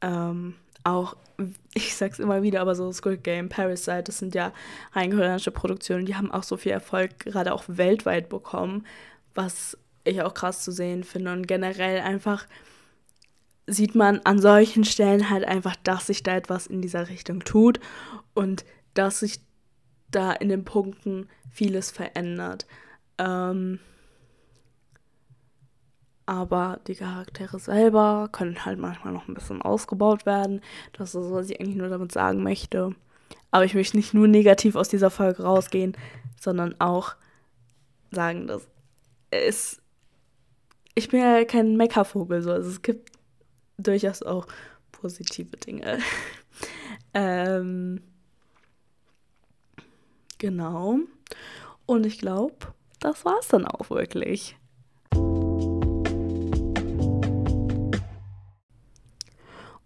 ähm, auch, <laughs> ich sag's immer wieder, aber so Squid Game, Parasite, das sind ja rein koreanische Produktionen, die haben auch so viel Erfolg gerade auch weltweit bekommen, was ich auch krass zu sehen finde. Und generell einfach sieht man an solchen Stellen halt einfach, dass sich da etwas in dieser Richtung tut und dass sich da in den Punkten vieles verändert. Ähm, aber die Charaktere selber können halt manchmal noch ein bisschen ausgebaut werden. Das ist, was ich eigentlich nur damit sagen möchte. Aber ich möchte nicht nur negativ aus dieser Folge rausgehen, sondern auch sagen, dass es. Ich bin ja kein Meckervogel, so. Also es gibt durchaus auch positive Dinge. <laughs> ähm, genau. Und ich glaube, das war es dann auch wirklich.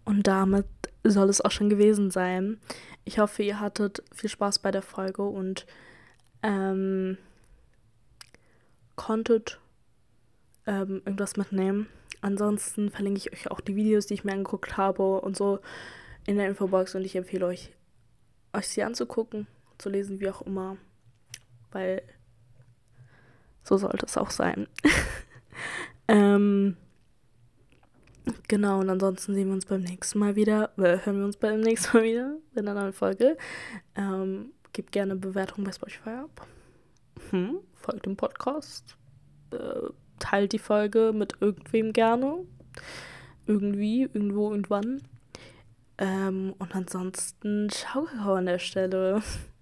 Und damit soll es auch schon gewesen sein. Ich hoffe, ihr hattet viel Spaß bei der Folge und ähm, konntet ähm, irgendwas mitnehmen. Ansonsten verlinke ich euch auch die Videos, die ich mir angeguckt habe und so in der Infobox und ich empfehle euch, euch sie anzugucken, zu lesen, wie auch immer, weil so sollte es auch sein. <laughs> ähm, Genau, und ansonsten sehen wir uns beim nächsten Mal wieder, äh, hören wir uns beim nächsten Mal wieder in einer neuen Folge. Ähm, gebt gerne Bewertungen bei Spotify ab. Hm, folgt dem Podcast. Äh, teilt die Folge mit irgendwem gerne. Irgendwie, irgendwo, irgendwann. Ähm, und ansonsten, ciao an der Stelle. <laughs>